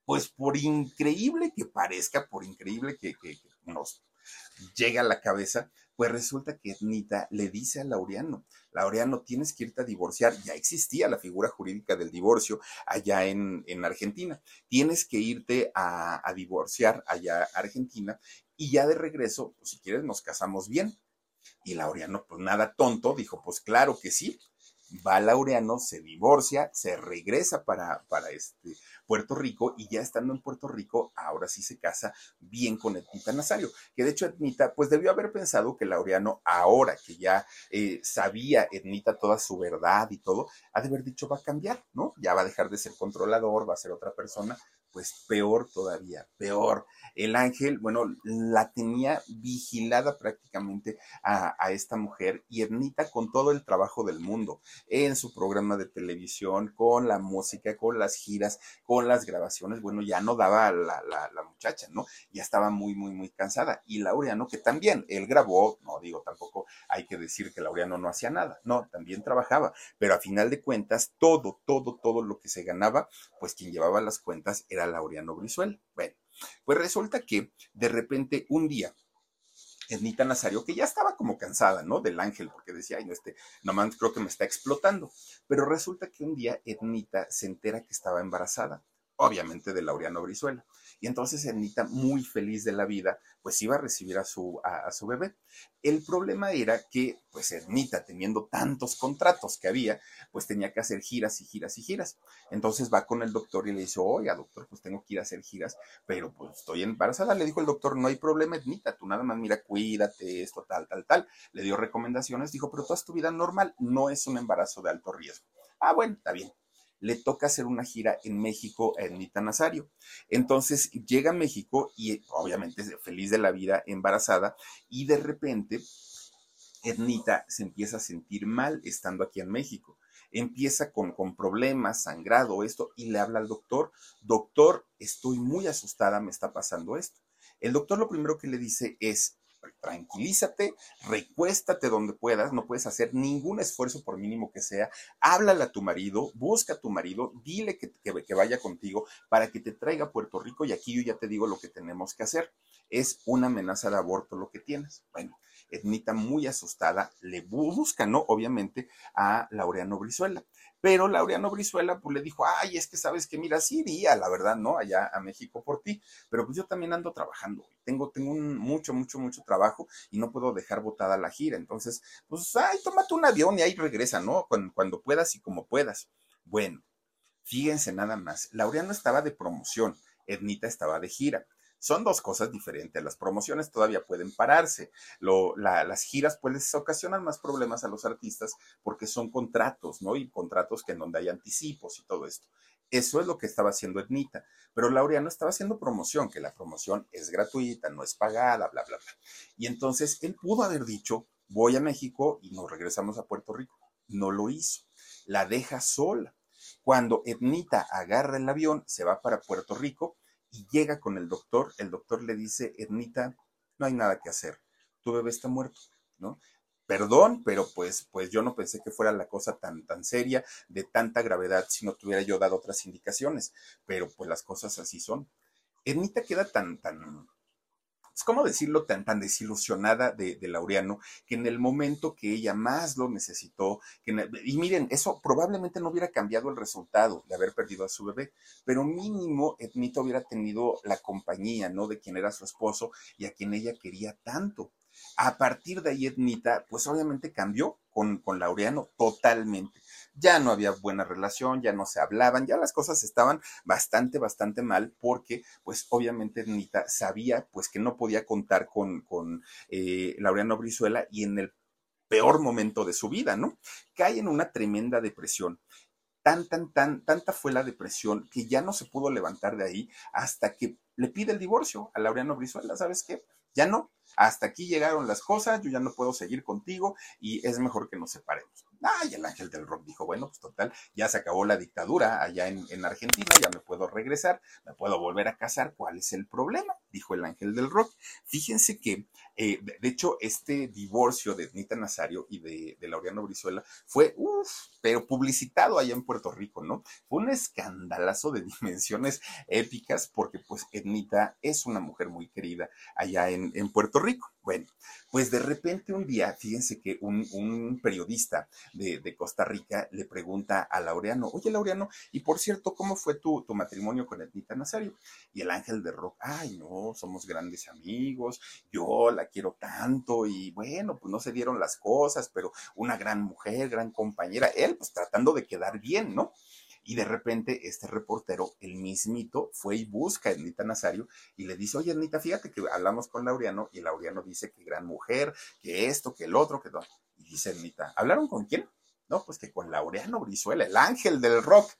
Pues por increíble que parezca, por increíble que nos llega a la cabeza, pues resulta que Nita le dice a Laureano, Laureano, tienes que irte a divorciar. Ya existía la figura jurídica del divorcio allá en, en Argentina. Tienes que irte a, a, divorciar allá a Argentina y ya de regreso, pues si quieres, nos casamos bien. Y Laureano, pues nada tonto, dijo, pues claro que sí va Laureano, se divorcia, se regresa para, para este Puerto Rico y ya estando en Puerto Rico, ahora sí se casa bien con Ednita Nazario, que de hecho Ednita pues debió haber pensado que Laureano, ahora que ya eh, sabía Ednita toda su verdad y todo, ha de haber dicho va a cambiar, ¿no? Ya va a dejar de ser controlador, va a ser otra persona, pues peor todavía, peor. El ángel, bueno, la tenía vigilada prácticamente a, a, esta mujer y Ernita con todo el trabajo del mundo, en su programa de televisión, con la música, con las giras, con las grabaciones, bueno, ya no daba la, la, la muchacha, ¿no? Ya estaba muy, muy, muy cansada. Y Laureano, que también, él grabó, no digo tampoco hay que decir que Laureano no hacía nada, no, también trabajaba, pero a final de cuentas, todo, todo, todo lo que se ganaba, pues quien llevaba las cuentas era Laureano Brizuela. Bueno, pues resulta que de repente un día, Ednita Nazario, que ya estaba como cansada, ¿no? Del ángel, porque decía, ay, no, este, nomás creo que me está explotando. Pero resulta que un día Ednita se entera que estaba embarazada, obviamente de Laureano Brizuela. Y entonces Ernita, muy feliz de la vida, pues iba a recibir a su, a su bebé. El problema era que, pues Ernita, teniendo tantos contratos que había, pues tenía que hacer giras y giras y giras. Entonces va con el doctor y le dice, oiga, doctor, pues tengo que ir a hacer giras, pero pues estoy embarazada. Le dijo el doctor, no hay problema, Ernita, tú nada más, mira, cuídate, esto, tal, tal, tal. Le dio recomendaciones, dijo, pero toda tu vida normal, no es un embarazo de alto riesgo. Ah, bueno, está bien le toca hacer una gira en México a Ernita Nazario. Entonces llega a México y obviamente feliz de la vida, embarazada, y de repente Ernita se empieza a sentir mal estando aquí en México. Empieza con, con problemas, sangrado, esto, y le habla al doctor, doctor, estoy muy asustada, me está pasando esto. El doctor lo primero que le dice es, tranquilízate, recuéstate donde puedas, no puedes hacer ningún esfuerzo por mínimo que sea, háblale a tu marido, busca a tu marido, dile que, que, vaya contigo para que te traiga a Puerto Rico y aquí yo ya te digo lo que tenemos que hacer. Es una amenaza de aborto lo que tienes. Bueno, Ednita muy asustada le busca, ¿no? Obviamente a Laureano Brizuela. Pero Laureano Brizuela pues le dijo, ay, es que sabes que mira, sí iría, la verdad, ¿no? Allá a México por ti, pero pues yo también ando trabajando, tengo, tengo mucho, mucho, mucho trabajo y no puedo dejar botada la gira, entonces, pues, ay, tómate un avión y ahí regresa, ¿no? Cuando, cuando puedas y como puedas. Bueno, fíjense nada más, Laureano estaba de promoción, Ednita estaba de gira son dos cosas diferentes. Las promociones todavía pueden pararse. Lo, la, las giras pues les ocasionan más problemas a los artistas porque son contratos, ¿no? Y contratos que en donde hay anticipos y todo esto. Eso es lo que estaba haciendo Ednita. Pero Laureano estaba haciendo promoción, que la promoción es gratuita, no es pagada, bla, bla, bla. Y entonces él pudo haber dicho, voy a México y nos regresamos a Puerto Rico. No lo hizo. La deja sola. Cuando Ednita agarra el avión, se va para Puerto Rico, y llega con el doctor, el doctor le dice, Ernita, no hay nada que hacer, tu bebé está muerto, ¿no? Perdón, pero pues, pues yo no pensé que fuera la cosa tan, tan seria, de tanta gravedad, si no tuviera yo dado otras indicaciones, pero pues las cosas así son. Ernita queda tan, tan, pues, ¿cómo decirlo?, tan, tan desilusionada de, Laureano, que en el momento que ella más lo necesitó, y miren, eso probablemente no hubiera cambiado el resultado de haber perdido a su bebé, pero mínimo Ednita hubiera tenido la compañía, ¿no?, de quien era su esposo y a quien ella quería tanto. A partir de ahí, Ednita, pues obviamente cambió con, con Laureano totalmente. Ya no había buena relación, ya no se hablaban, ya las cosas estaban bastante, bastante mal porque pues obviamente Nita sabía pues que no podía contar con, con eh, Laureano Brizuela y en el peor momento de su vida, ¿no? Cae en una tremenda depresión tan, tan, tan, tanta fue la depresión que ya no se pudo levantar de ahí hasta que le pide el divorcio a Laureano Brizuela. ¿Sabes qué? Ya no. Hasta aquí llegaron las cosas, yo ya no puedo seguir contigo y es mejor que nos separemos. Ay, el ángel del rock dijo, bueno, pues total, ya se acabó la dictadura allá en, en, Argentina, ya me puedo regresar, me puedo volver a casar, ¿cuál es el problema? Dijo el ángel del rock. Fíjense que, eh, de, hecho, este divorcio de Ednita Nazario y de, de Laureano Brizuela fue, uff, pero publicitado allá en Puerto Rico, ¿no? Fue un escandalazo de dimensiones épicas porque pues Ednita es una mujer muy querida allá en, en Puerto Rico. Bueno, pues de repente un día, fíjense que un, un periodista de, Costa Rica le pregunta a Laureano, oye Laureano, y por cierto, ¿cómo fue tu, tu matrimonio con Ednita Nazario? Y el ángel de rock, ay no, somos grandes amigos, yo la quiero tanto y bueno, pues no se dieron las cosas, pero una gran mujer, gran compañera, él pues tratando de quedar bien, ¿no? Y de repente este reportero, el mismito, fue y busca a Ednita Nazario y le dice, oye Ednita, fíjate que hablamos con Laureano y Laureano dice que gran mujer, que esto, que el otro, que no. Y dice Ednita, ¿hablaron con quién? No, pues que con Laureano Brizuela, el ángel del rock.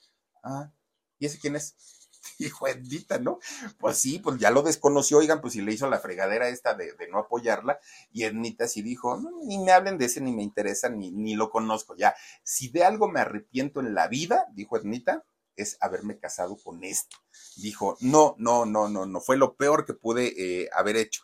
Ah, ¿y ese quién es? Dijo Ednita, ¿no? Pues sí, pues ya lo desconoció, oigan, pues si le hizo la fregadera esta de, de no apoyarla, y Ednita sí dijo, no, ni me hablen de ese, ni me interesa, ni, ni lo conozco, ya. Si de algo me arrepiento en la vida, dijo Ednita, es haberme casado con este. Dijo, no, no, no, no, no, fue lo peor que pude eh, haber hecho.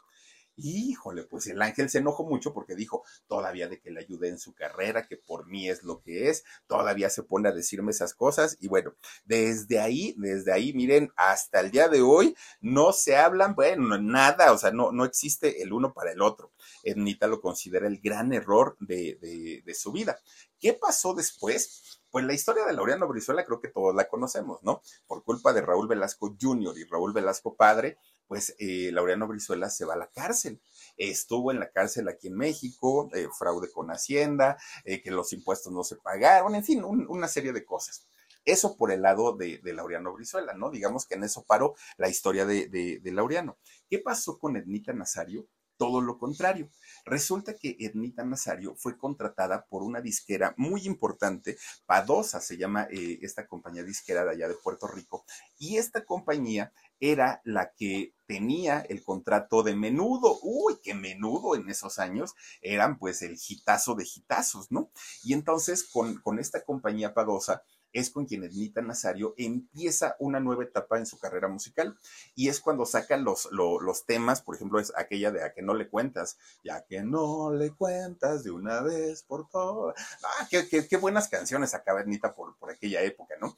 Híjole, pues el ángel se enojó mucho porque dijo, todavía de que le ayudé en su carrera, que por mí es lo que es, todavía se pone a decirme esas cosas y bueno, desde ahí, desde ahí, miren, hasta el día de hoy no se hablan, bueno, nada, o sea, no, no existe el uno para el otro. Ednita lo considera el gran error de, de su vida. ¿Qué pasó después? Pues la historia de Laureano Brizuela creo que todos la conocemos, ¿no? Por culpa de Raúl Velasco Jr. y Raúl Velasco Padre, pues eh, Laureano Brizuela se va a la cárcel. Estuvo en la cárcel aquí en México, eh, fraude con Hacienda, eh, que los impuestos no se pagaron, en fin, un, una serie de cosas. Eso por el lado de, Laureano Brizuela, ¿no? Digamos que en eso paró la historia de, de, de Laureano. ¿Qué pasó con Ednita Nazario? Todo lo contrario. Resulta que Ednita Nazario fue contratada por una disquera muy importante, Padosa se llama eh, esta compañía disquera de allá de Puerto Rico, y esta compañía era la que tenía el contrato de menudo. Uy, qué menudo en esos años eran pues el hitazo de hitazos, ¿no? Y entonces con, con esta compañía Padosa, es con quien Ednita Nazario empieza una nueva etapa en su carrera musical. Y es cuando sacan los, los, temas, por ejemplo, es aquella de A que no le cuentas, ya que no le cuentas de una vez por todas. Ah, qué, qué, qué, buenas canciones sacaba Ednita por, por aquella época, ¿no?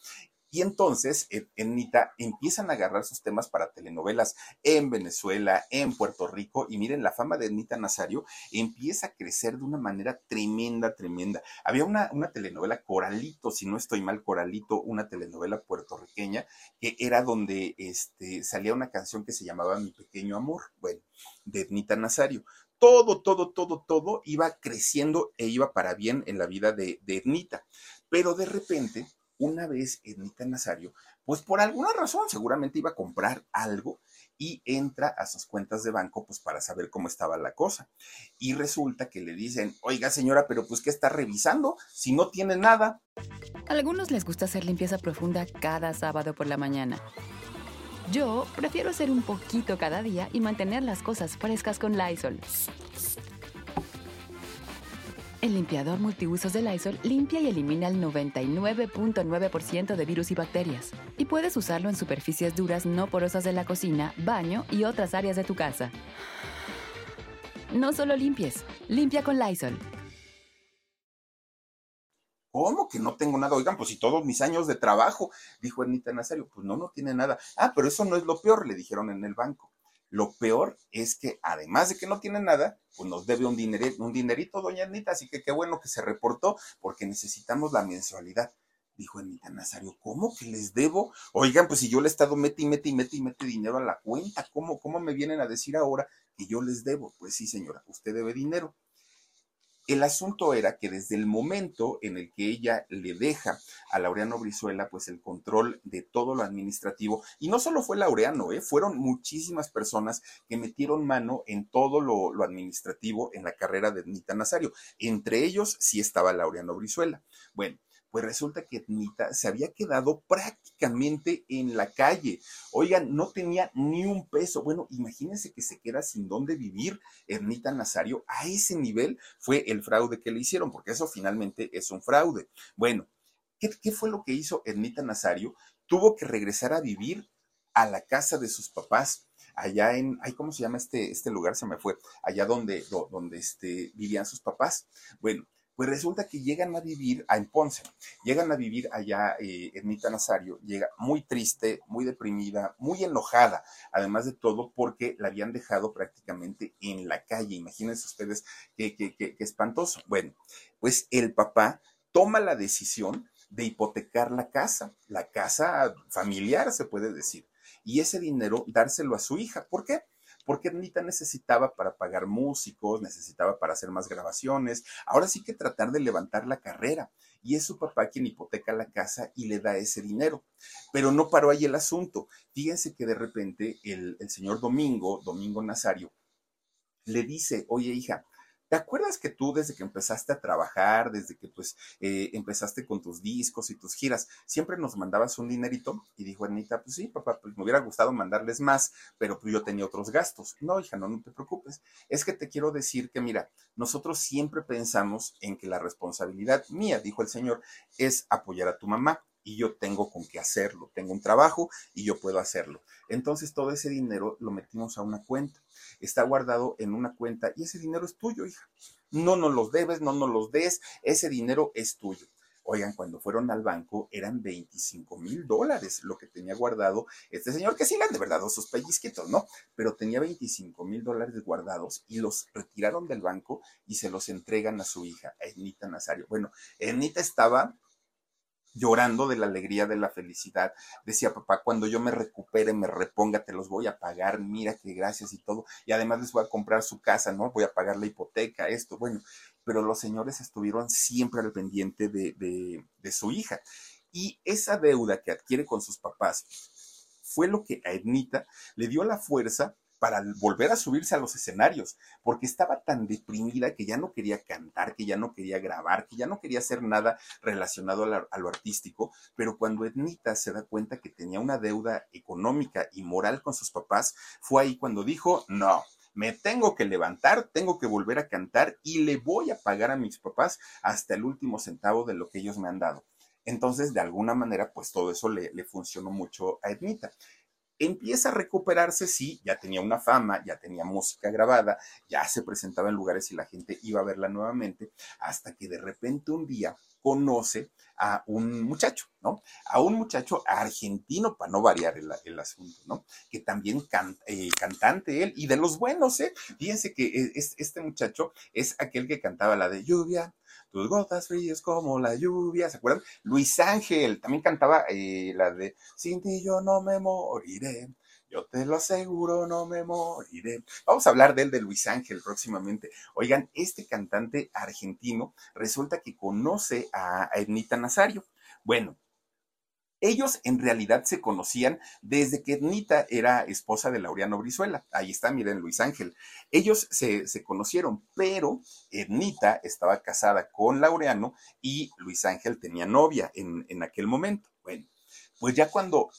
Y entonces en Nita empiezan a agarrar sus temas para telenovelas en Venezuela, en Puerto Rico. Y miren, la fama de Nita Nazario empieza a crecer de una manera tremenda, tremenda. Había una, una telenovela Coralito, si no estoy mal, Coralito, una telenovela puertorriqueña, que era donde este, salía una canción que se llamaba Mi Pequeño Amor, bueno, de Nita Nazario todo, todo, todo, todo iba creciendo e iba para bien en la vida de, de Ednita. Pero de repente, una vez Ednita Nazario, pues por alguna razón seguramente iba a comprar algo y entra a sus cuentas de banco pues para saber cómo estaba la cosa. Y resulta que le dicen, oiga señora, pero pues ¿qué está revisando si no tiene nada? A algunos les gusta hacer limpieza profunda cada sábado por la mañana. Yo prefiero hacer un poquito cada día y mantener las cosas frescas con Lysol. El limpiador multiusos de Lysol limpia y elimina el 99.9% de virus y bacterias. Y puedes usarlo en superficies duras no porosas de la cocina, baño y otras áreas de tu casa. No solo limpies, limpia con Lysol. ¿Cómo que no tengo nada? Oigan, pues si todos mis años de trabajo, dijo Anita Nazario, pues no, no tiene nada. Ah, pero eso no es lo peor, le dijeron en el banco. Lo peor es que además de que no tiene nada, pues nos debe un dinerito, un dinerito, doña Anita, así que qué bueno que se reportó porque necesitamos la mensualidad. Dijo Anita Nazario, ¿cómo que les debo? Oigan, pues si yo le he estado mete y mete y mete y mete dinero a la cuenta, ¿cómo, cómo me vienen a decir ahora que yo les debo? Pues sí, señora, usted debe dinero. El asunto era que desde el momento en el que ella le deja a Laureano Brizuela, pues el control de todo lo administrativo, y no solo fue Laureano, ¿eh? fueron muchísimas personas que metieron mano en todo lo, administrativo en la carrera de Ednita Nazario. Entre ellos sí estaba Laureano Brizuela. Bueno, pues resulta que Ednita se había quedado prácticamente en la calle. Oigan, no tenía ni un peso. Bueno, imagínense que se queda sin dónde vivir Ernita Nazario. A ese nivel fue el fraude que le hicieron, porque eso finalmente es un fraude. Bueno, ¿qué, fue lo que hizo Ernita Nazario? Tuvo que regresar a vivir a la casa de sus papás allá en, ay, ¿cómo se llama este, este lugar? Se me fue, allá donde, donde este, vivían sus papás. Bueno, pues resulta que llegan a vivir a en Ponce, llegan a vivir allá eh, Ermita Nazario, llega muy triste, muy deprimida, muy enojada, además de todo porque la habían dejado prácticamente en la calle. Imagínense ustedes qué, qué, qué, qué espantoso. Bueno, pues el papá toma la decisión de hipotecar la casa, la casa familiar se puede decir, y ese dinero dárselo a su hija. ¿Por qué? Porque Anita necesitaba para pagar músicos, necesitaba para hacer más grabaciones, ahora sí que tratar de levantar la carrera. Y es su papá quien hipoteca la casa y le da ese dinero. Pero no paró ahí el asunto. Fíjense que de repente el, el señor Domingo, Domingo Nazario, le dice, oye hija, ¿Te acuerdas que tú desde que empezaste a trabajar, desde que pues eh, empezaste con tus discos y tus giras, siempre nos mandabas un dinerito? Y dijo Anita, pues sí, papá, pues me hubiera gustado mandarles más, pero pues yo tenía otros gastos. No, hija, no, no te preocupes. Es que te quiero decir que, mira, nosotros siempre pensamos en que la responsabilidad mía, dijo el Señor, es apoyar a tu mamá y yo tengo con qué hacerlo. Tengo un trabajo y yo puedo hacerlo. Entonces todo ese dinero lo metimos a una cuenta está guardado en una cuenta y ese dinero es tuyo, hija. No nos los debes, no nos los des, ese dinero es tuyo. Oigan, cuando fueron al banco eran 25 mil dólares lo que tenía guardado este señor, que sí le han de verdad sus pellizquitos, ¿no? Pero tenía 25 mil dólares guardados y los retiraron del banco y se los entregan a su hija, a Enita Nazario. Bueno, Enita estaba llorando de la alegría, de la felicidad. Decía, papá, cuando yo me recupere, me reponga, te los voy a pagar, mira qué gracias y todo. Y además les voy a comprar su casa, ¿no? Voy a pagar la hipoteca, esto, bueno. Pero los señores estuvieron siempre al pendiente de, de, de su hija. Y esa deuda que adquiere con sus papás fue lo que a Ednita le dio la fuerza para volver a subirse a los escenarios, porque estaba tan deprimida que ya no quería cantar, que ya no quería grabar, que ya no quería hacer nada relacionado a, lo artístico, pero cuando Ednita se da cuenta que tenía una deuda económica y moral con sus papás, fue ahí cuando dijo, no, me tengo que levantar, tengo que volver a cantar y le voy a pagar a mis papás hasta el último centavo de lo que ellos me han dado. Entonces, de alguna manera, pues todo eso le, le funcionó mucho a Ednita empieza a recuperarse, sí, ya tenía una fama, ya tenía música grabada, ya se presentaba en lugares y la gente iba a verla nuevamente, hasta que de repente un día conoce a un muchacho, ¿no? A un muchacho argentino, para no variar el, asunto, ¿no? Que también eh, cantante él, y de los buenos, ¿eh? Fíjense que eh, es, este muchacho es aquel que cantaba la de lluvia, tus gotas frías como la lluvia, ¿se acuerdan? Luis Ángel también cantaba eh, la de Sin ti yo no me moriré. Yo te lo aseguro, no me moriré. Vamos a hablar de él, de Luis Ángel, próximamente. Oigan, este cantante argentino resulta que conoce a Ednita Nazario. Bueno, ellos en realidad se conocían desde que Ednita era esposa de Laureano Brizuela. Ahí está, miren, Luis Ángel. Ellos se, se conocieron, pero Ednita estaba casada con Laureano y Luis Ángel tenía novia en, en aquel momento. Bueno, pues ya cuando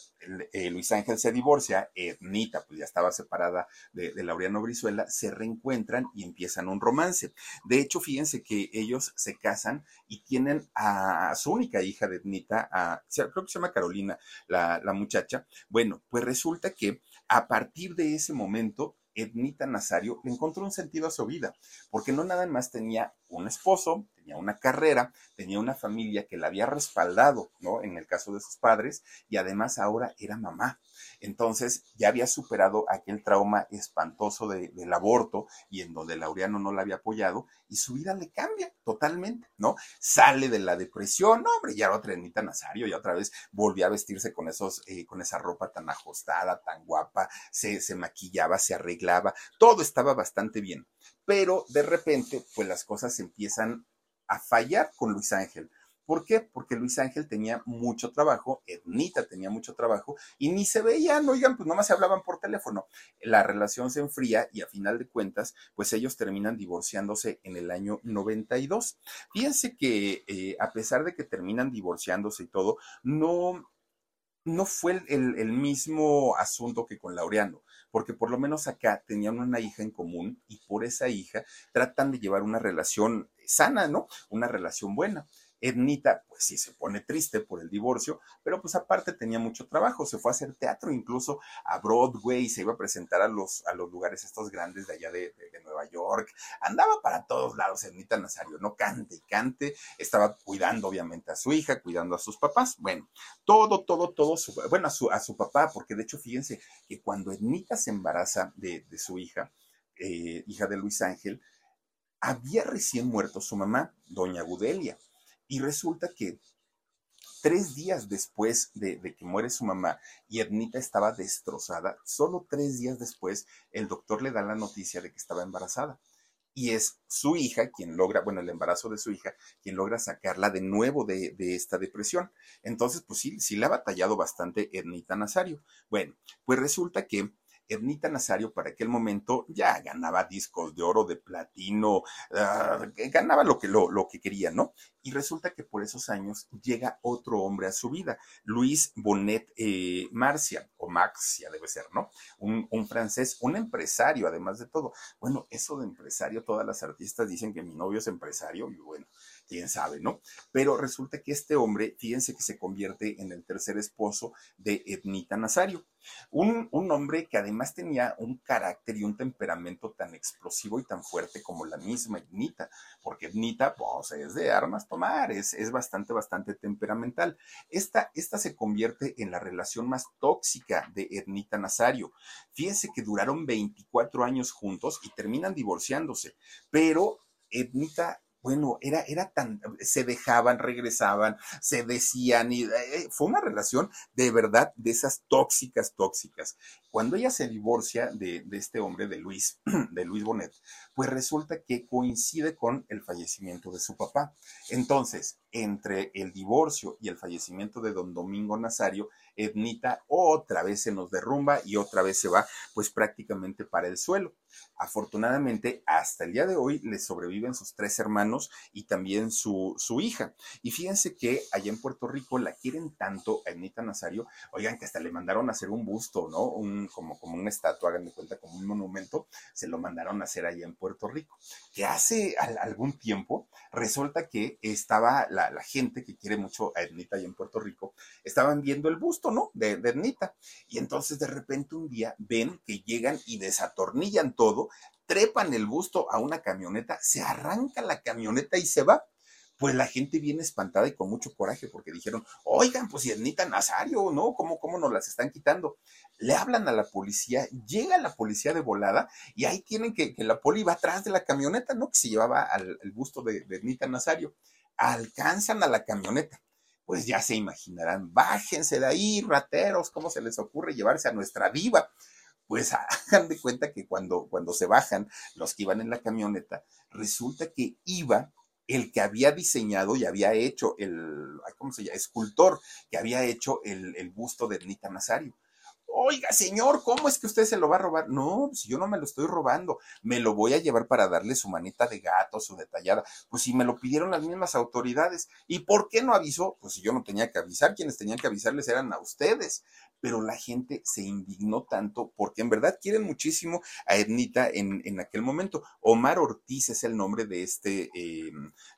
eh, Luis Ángel se divorcia, Ednita, pues ya estaba separada de, de, Laureano Brizuela, se reencuentran y empiezan un romance. De hecho, fíjense que ellos se casan y tienen a, su única hija de Ednita, a, creo que se llama Carolina, la, la muchacha. Bueno, pues resulta que a partir de ese momento, Ednita Nazario le encontró un sentido a su vida, porque no nada más tenía un esposo, tenía una carrera, tenía una familia que la había respaldado, ¿no? En el caso de sus padres, y además ahora era mamá. Entonces ya había superado aquel trauma espantoso de, del aborto y en donde Laureano no la había apoyado, y su vida le cambia totalmente, ¿no? Sale de la depresión, hombre, ya otra Ednita Nazario, y otra vez volvió a vestirse con esos, eh, con esa ropa tan ajustada, tan guapa, se, se maquillaba, se arreglaba, todo estaba bastante bien. Pero de repente, pues las cosas empiezan a fallar con Luis Ángel. ¿Por qué? Porque Luis Ángel tenía mucho trabajo, Ednita tenía mucho trabajo y ni se veían, oigan, pues nomás se hablaban por teléfono. La relación se enfría y a final de cuentas, pues ellos terminan divorciándose en el año 92. Fíjense que eh, a pesar de que terminan divorciándose y todo, no, no fue el, el, mismo asunto que con Laureano, porque por lo menos acá tenían una hija en común y por esa hija tratan de llevar una relación sana, ¿no? Una relación buena. Ednita, pues sí, se pone triste por el divorcio, pero pues aparte tenía mucho trabajo, se fue a hacer teatro incluso a Broadway, se iba a presentar a los, a los lugares estos grandes de allá de, de, Nueva York, andaba para todos lados Ednita Nazario, no cante y cante, estaba cuidando obviamente a su hija, cuidando a sus papás, bueno, todo, todo, todo, su, bueno, a su, a su papá, porque de hecho fíjense que cuando Ednita se embaraza de, de su hija, eh, hija de Luis Ángel, había recién muerto su mamá, doña Gudelia. Y resulta que tres días después de, que muere su mamá y Ernita estaba destrozada, solo tres días después el doctor le da la noticia de que estaba embarazada. Y es su hija quien logra, bueno, el embarazo de su hija, quien logra sacarla de nuevo de, de esta depresión. Entonces, pues sí, sí le ha batallado bastante Ernita Nazario. Bueno, pues resulta que Ernita Nazario para aquel momento ya ganaba discos de oro, de platino, uh, ganaba lo que, lo, lo que quería, ¿no? Y resulta que por esos años llega otro hombre a su vida, Luis Bonet eh, Marcia, o Maxia debe ser, ¿no? Un, un, francés, un empresario, además de todo. Bueno, eso de empresario, todas las artistas dicen que mi novio es empresario, y bueno, quién sabe, ¿no? Pero resulta que este hombre, fíjense que se convierte en el tercer esposo de Ednita Nazario. Un, un, hombre que además tenía un carácter y un temperamento tan explosivo y tan fuerte como la misma Ednita, porque Ednita, pues, es de armas tomar, es, es bastante, bastante temperamental. Esta, esta se convierte en la relación más tóxica de Ednita Nazario. Fíjense que duraron 24 años juntos y terminan divorciándose, pero Ednita bueno, era, era tan, se dejaban, regresaban, se decían, y eh, fue una relación de verdad de esas tóxicas, tóxicas. Cuando ella se divorcia de, de este hombre, de Luis, de Luis Bonet, pues resulta que coincide con el fallecimiento de su papá. Entonces, entre el divorcio y el fallecimiento de don Domingo Nazario, Ednita otra vez se nos derrumba y otra vez se va pues prácticamente para el suelo. Afortunadamente, hasta el día de hoy le sobreviven sus tres hermanos y también su, su hija. Y fíjense que allá en Puerto Rico la quieren tanto a Ednita Nazario, oigan que hasta le mandaron a hacer un busto, ¿no? Un, como, como una estatua, hagan de cuenta, como un monumento, se lo mandaron a hacer allá en Puerto Rico. Que hace al, algún tiempo resulta que estaba la, gente que quiere mucho a Ednita allá en Puerto Rico, estaban viendo el busto, ¿no? De, de. Y entonces de repente un día ven que llegan y desatornillan todo, trepan el busto a una camioneta, se arranca la camioneta y se va. Pues la gente viene espantada y con mucho coraje porque dijeron, oigan, pues si Ednita Nazario, ¿no? ¿Cómo, ¿Cómo nos las están quitando? Le hablan a la policía, llega la policía de volada y ahí tienen que, la poli va atrás de la camioneta, ¿no? Que se llevaba al, busto de, de Nazario. Alcanzan a la camioneta pues ya se imaginarán, bájense de ahí, rateros, ¿cómo se les ocurre llevarse a nuestra diva? Pues hagan de cuenta que cuando, cuando se bajan los que iban en la camioneta, resulta que iba el que había diseñado y había hecho el, ¿cómo se llama? Escultor que había hecho el, el busto de Ernita Nazario. Oiga, señor, ¿cómo es que usted se lo va a robar? No, si yo no me lo estoy robando, me lo voy a llevar para darle su manita de gato, su detallada. Pues si me lo pidieron las mismas autoridades. ¿Y por qué no avisó? Pues si yo no tenía que avisar, quienes tenían que avisarles eran a ustedes. Pero la gente se indignó tanto porque en verdad quieren muchísimo a Ednita en, en aquel momento. Omar Ortiz es el nombre de este, eh,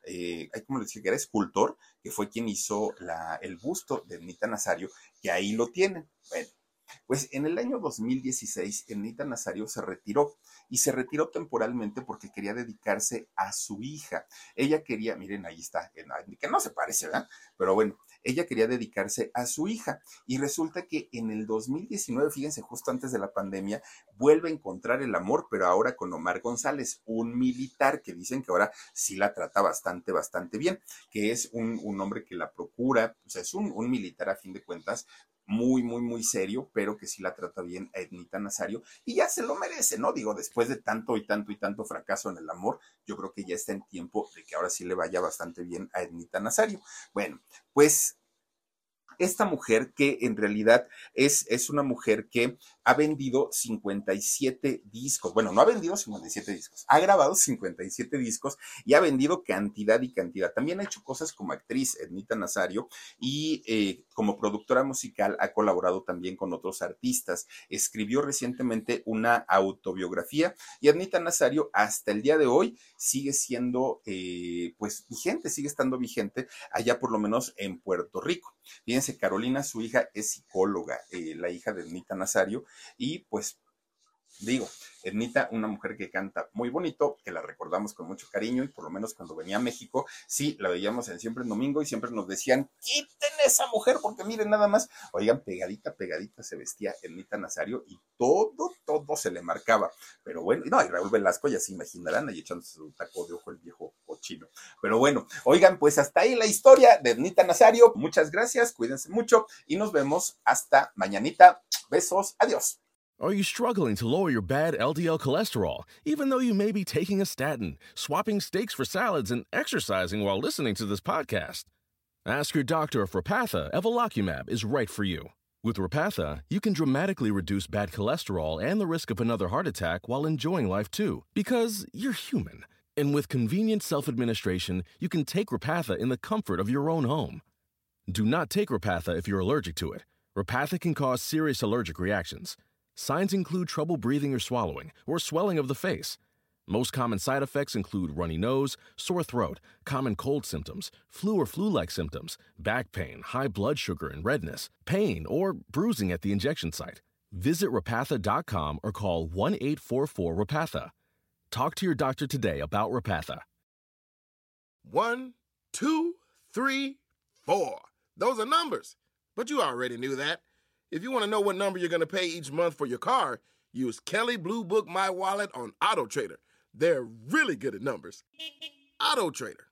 eh, ¿cómo le? Que era escultor, que fue quien hizo la, el busto de Ednita Nazario, que ahí lo tienen. Bueno pues en el año 2016, Enita Nazario se retiró y se retiró temporalmente porque quería dedicarse a su hija. Ella quería, miren, ahí está, que no se parece, ¿verdad? Pero bueno, ella quería dedicarse a su hija y resulta que en el 2019, fíjense, justo antes de la pandemia, vuelve a encontrar el amor, pero ahora con Omar González, un militar que dicen que ahora sí la trata bastante, bastante bien, que es un, un hombre que la procura, o sea, es un, un militar a fin de cuentas, muy, muy, muy serio, pero que sí la trata bien a Ednita Nazario y ya se lo merece, ¿no? Digo, después de tanto y tanto y tanto fracaso en el amor, yo creo que ya está en tiempo de que ahora sí le vaya bastante bien a Ednita Nazario. Bueno, pues esta mujer que en realidad es, es una mujer que ha vendido 57 discos. Bueno, no ha vendido 57 discos, ha grabado 57 discos y ha vendido cantidad y cantidad. También ha hecho cosas como actriz, Ednita Nazario, y eh, como productora musical ha colaborado también con otros artistas. Escribió recientemente una autobiografía y Ednita Nazario hasta el día de hoy sigue siendo eh, pues vigente, sigue estando vigente allá por lo menos en Puerto Rico. Fíjense, Carolina, su hija, es psicóloga, eh, la hija de Ednita Nazario, y pues digo, Ednita, una mujer que canta muy bonito, que la recordamos con mucho cariño y por lo menos cuando venía a México, sí, la veíamos en Siempre en Domingo y siempre nos decían, quiten esa mujer porque miren nada más, oigan, pegadita, pegadita se vestía Ednita Nazario y todo, todo se le marcaba. Pero bueno, no, y Raúl Velasco ya se imaginarán ahí echándose su taco de ojo el viejo cochino. Pero bueno, oigan, pues hasta ahí la historia de Ednita Nazario. Muchas gracias, cuídense mucho y nos vemos hasta mañanita. Besos, adiós. Are you struggling to lower your bad LDL cholesterol, even though you may be taking a statin, swapping steaks for salads, and exercising while listening to this podcast? Ask your doctor if Repatha Evolocumab is right for you. With Repatha, you can dramatically reduce bad cholesterol and the risk of another heart attack while enjoying life too, because you're human. And with convenient self administration, you can take Repatha in the comfort of your own home. Do not take Repatha if you're allergic to it. Repatha can cause serious allergic reactions. Signs include trouble breathing or swallowing, or swelling of the face. Most common side effects include runny nose, sore throat, common cold symptoms, flu or flu like symptoms, back pain, high blood sugar and redness, pain, or bruising at the injection site. Visit repatha.com or call 1 844 Repatha. Talk to your doctor today about Rapatha. One, two, three, four. Those are numbers. But you already knew that. If you want to know what number you're going to pay each month for your car, use Kelly Blue Book My Wallet on Auto Trader. They're really good at numbers. Auto Trader.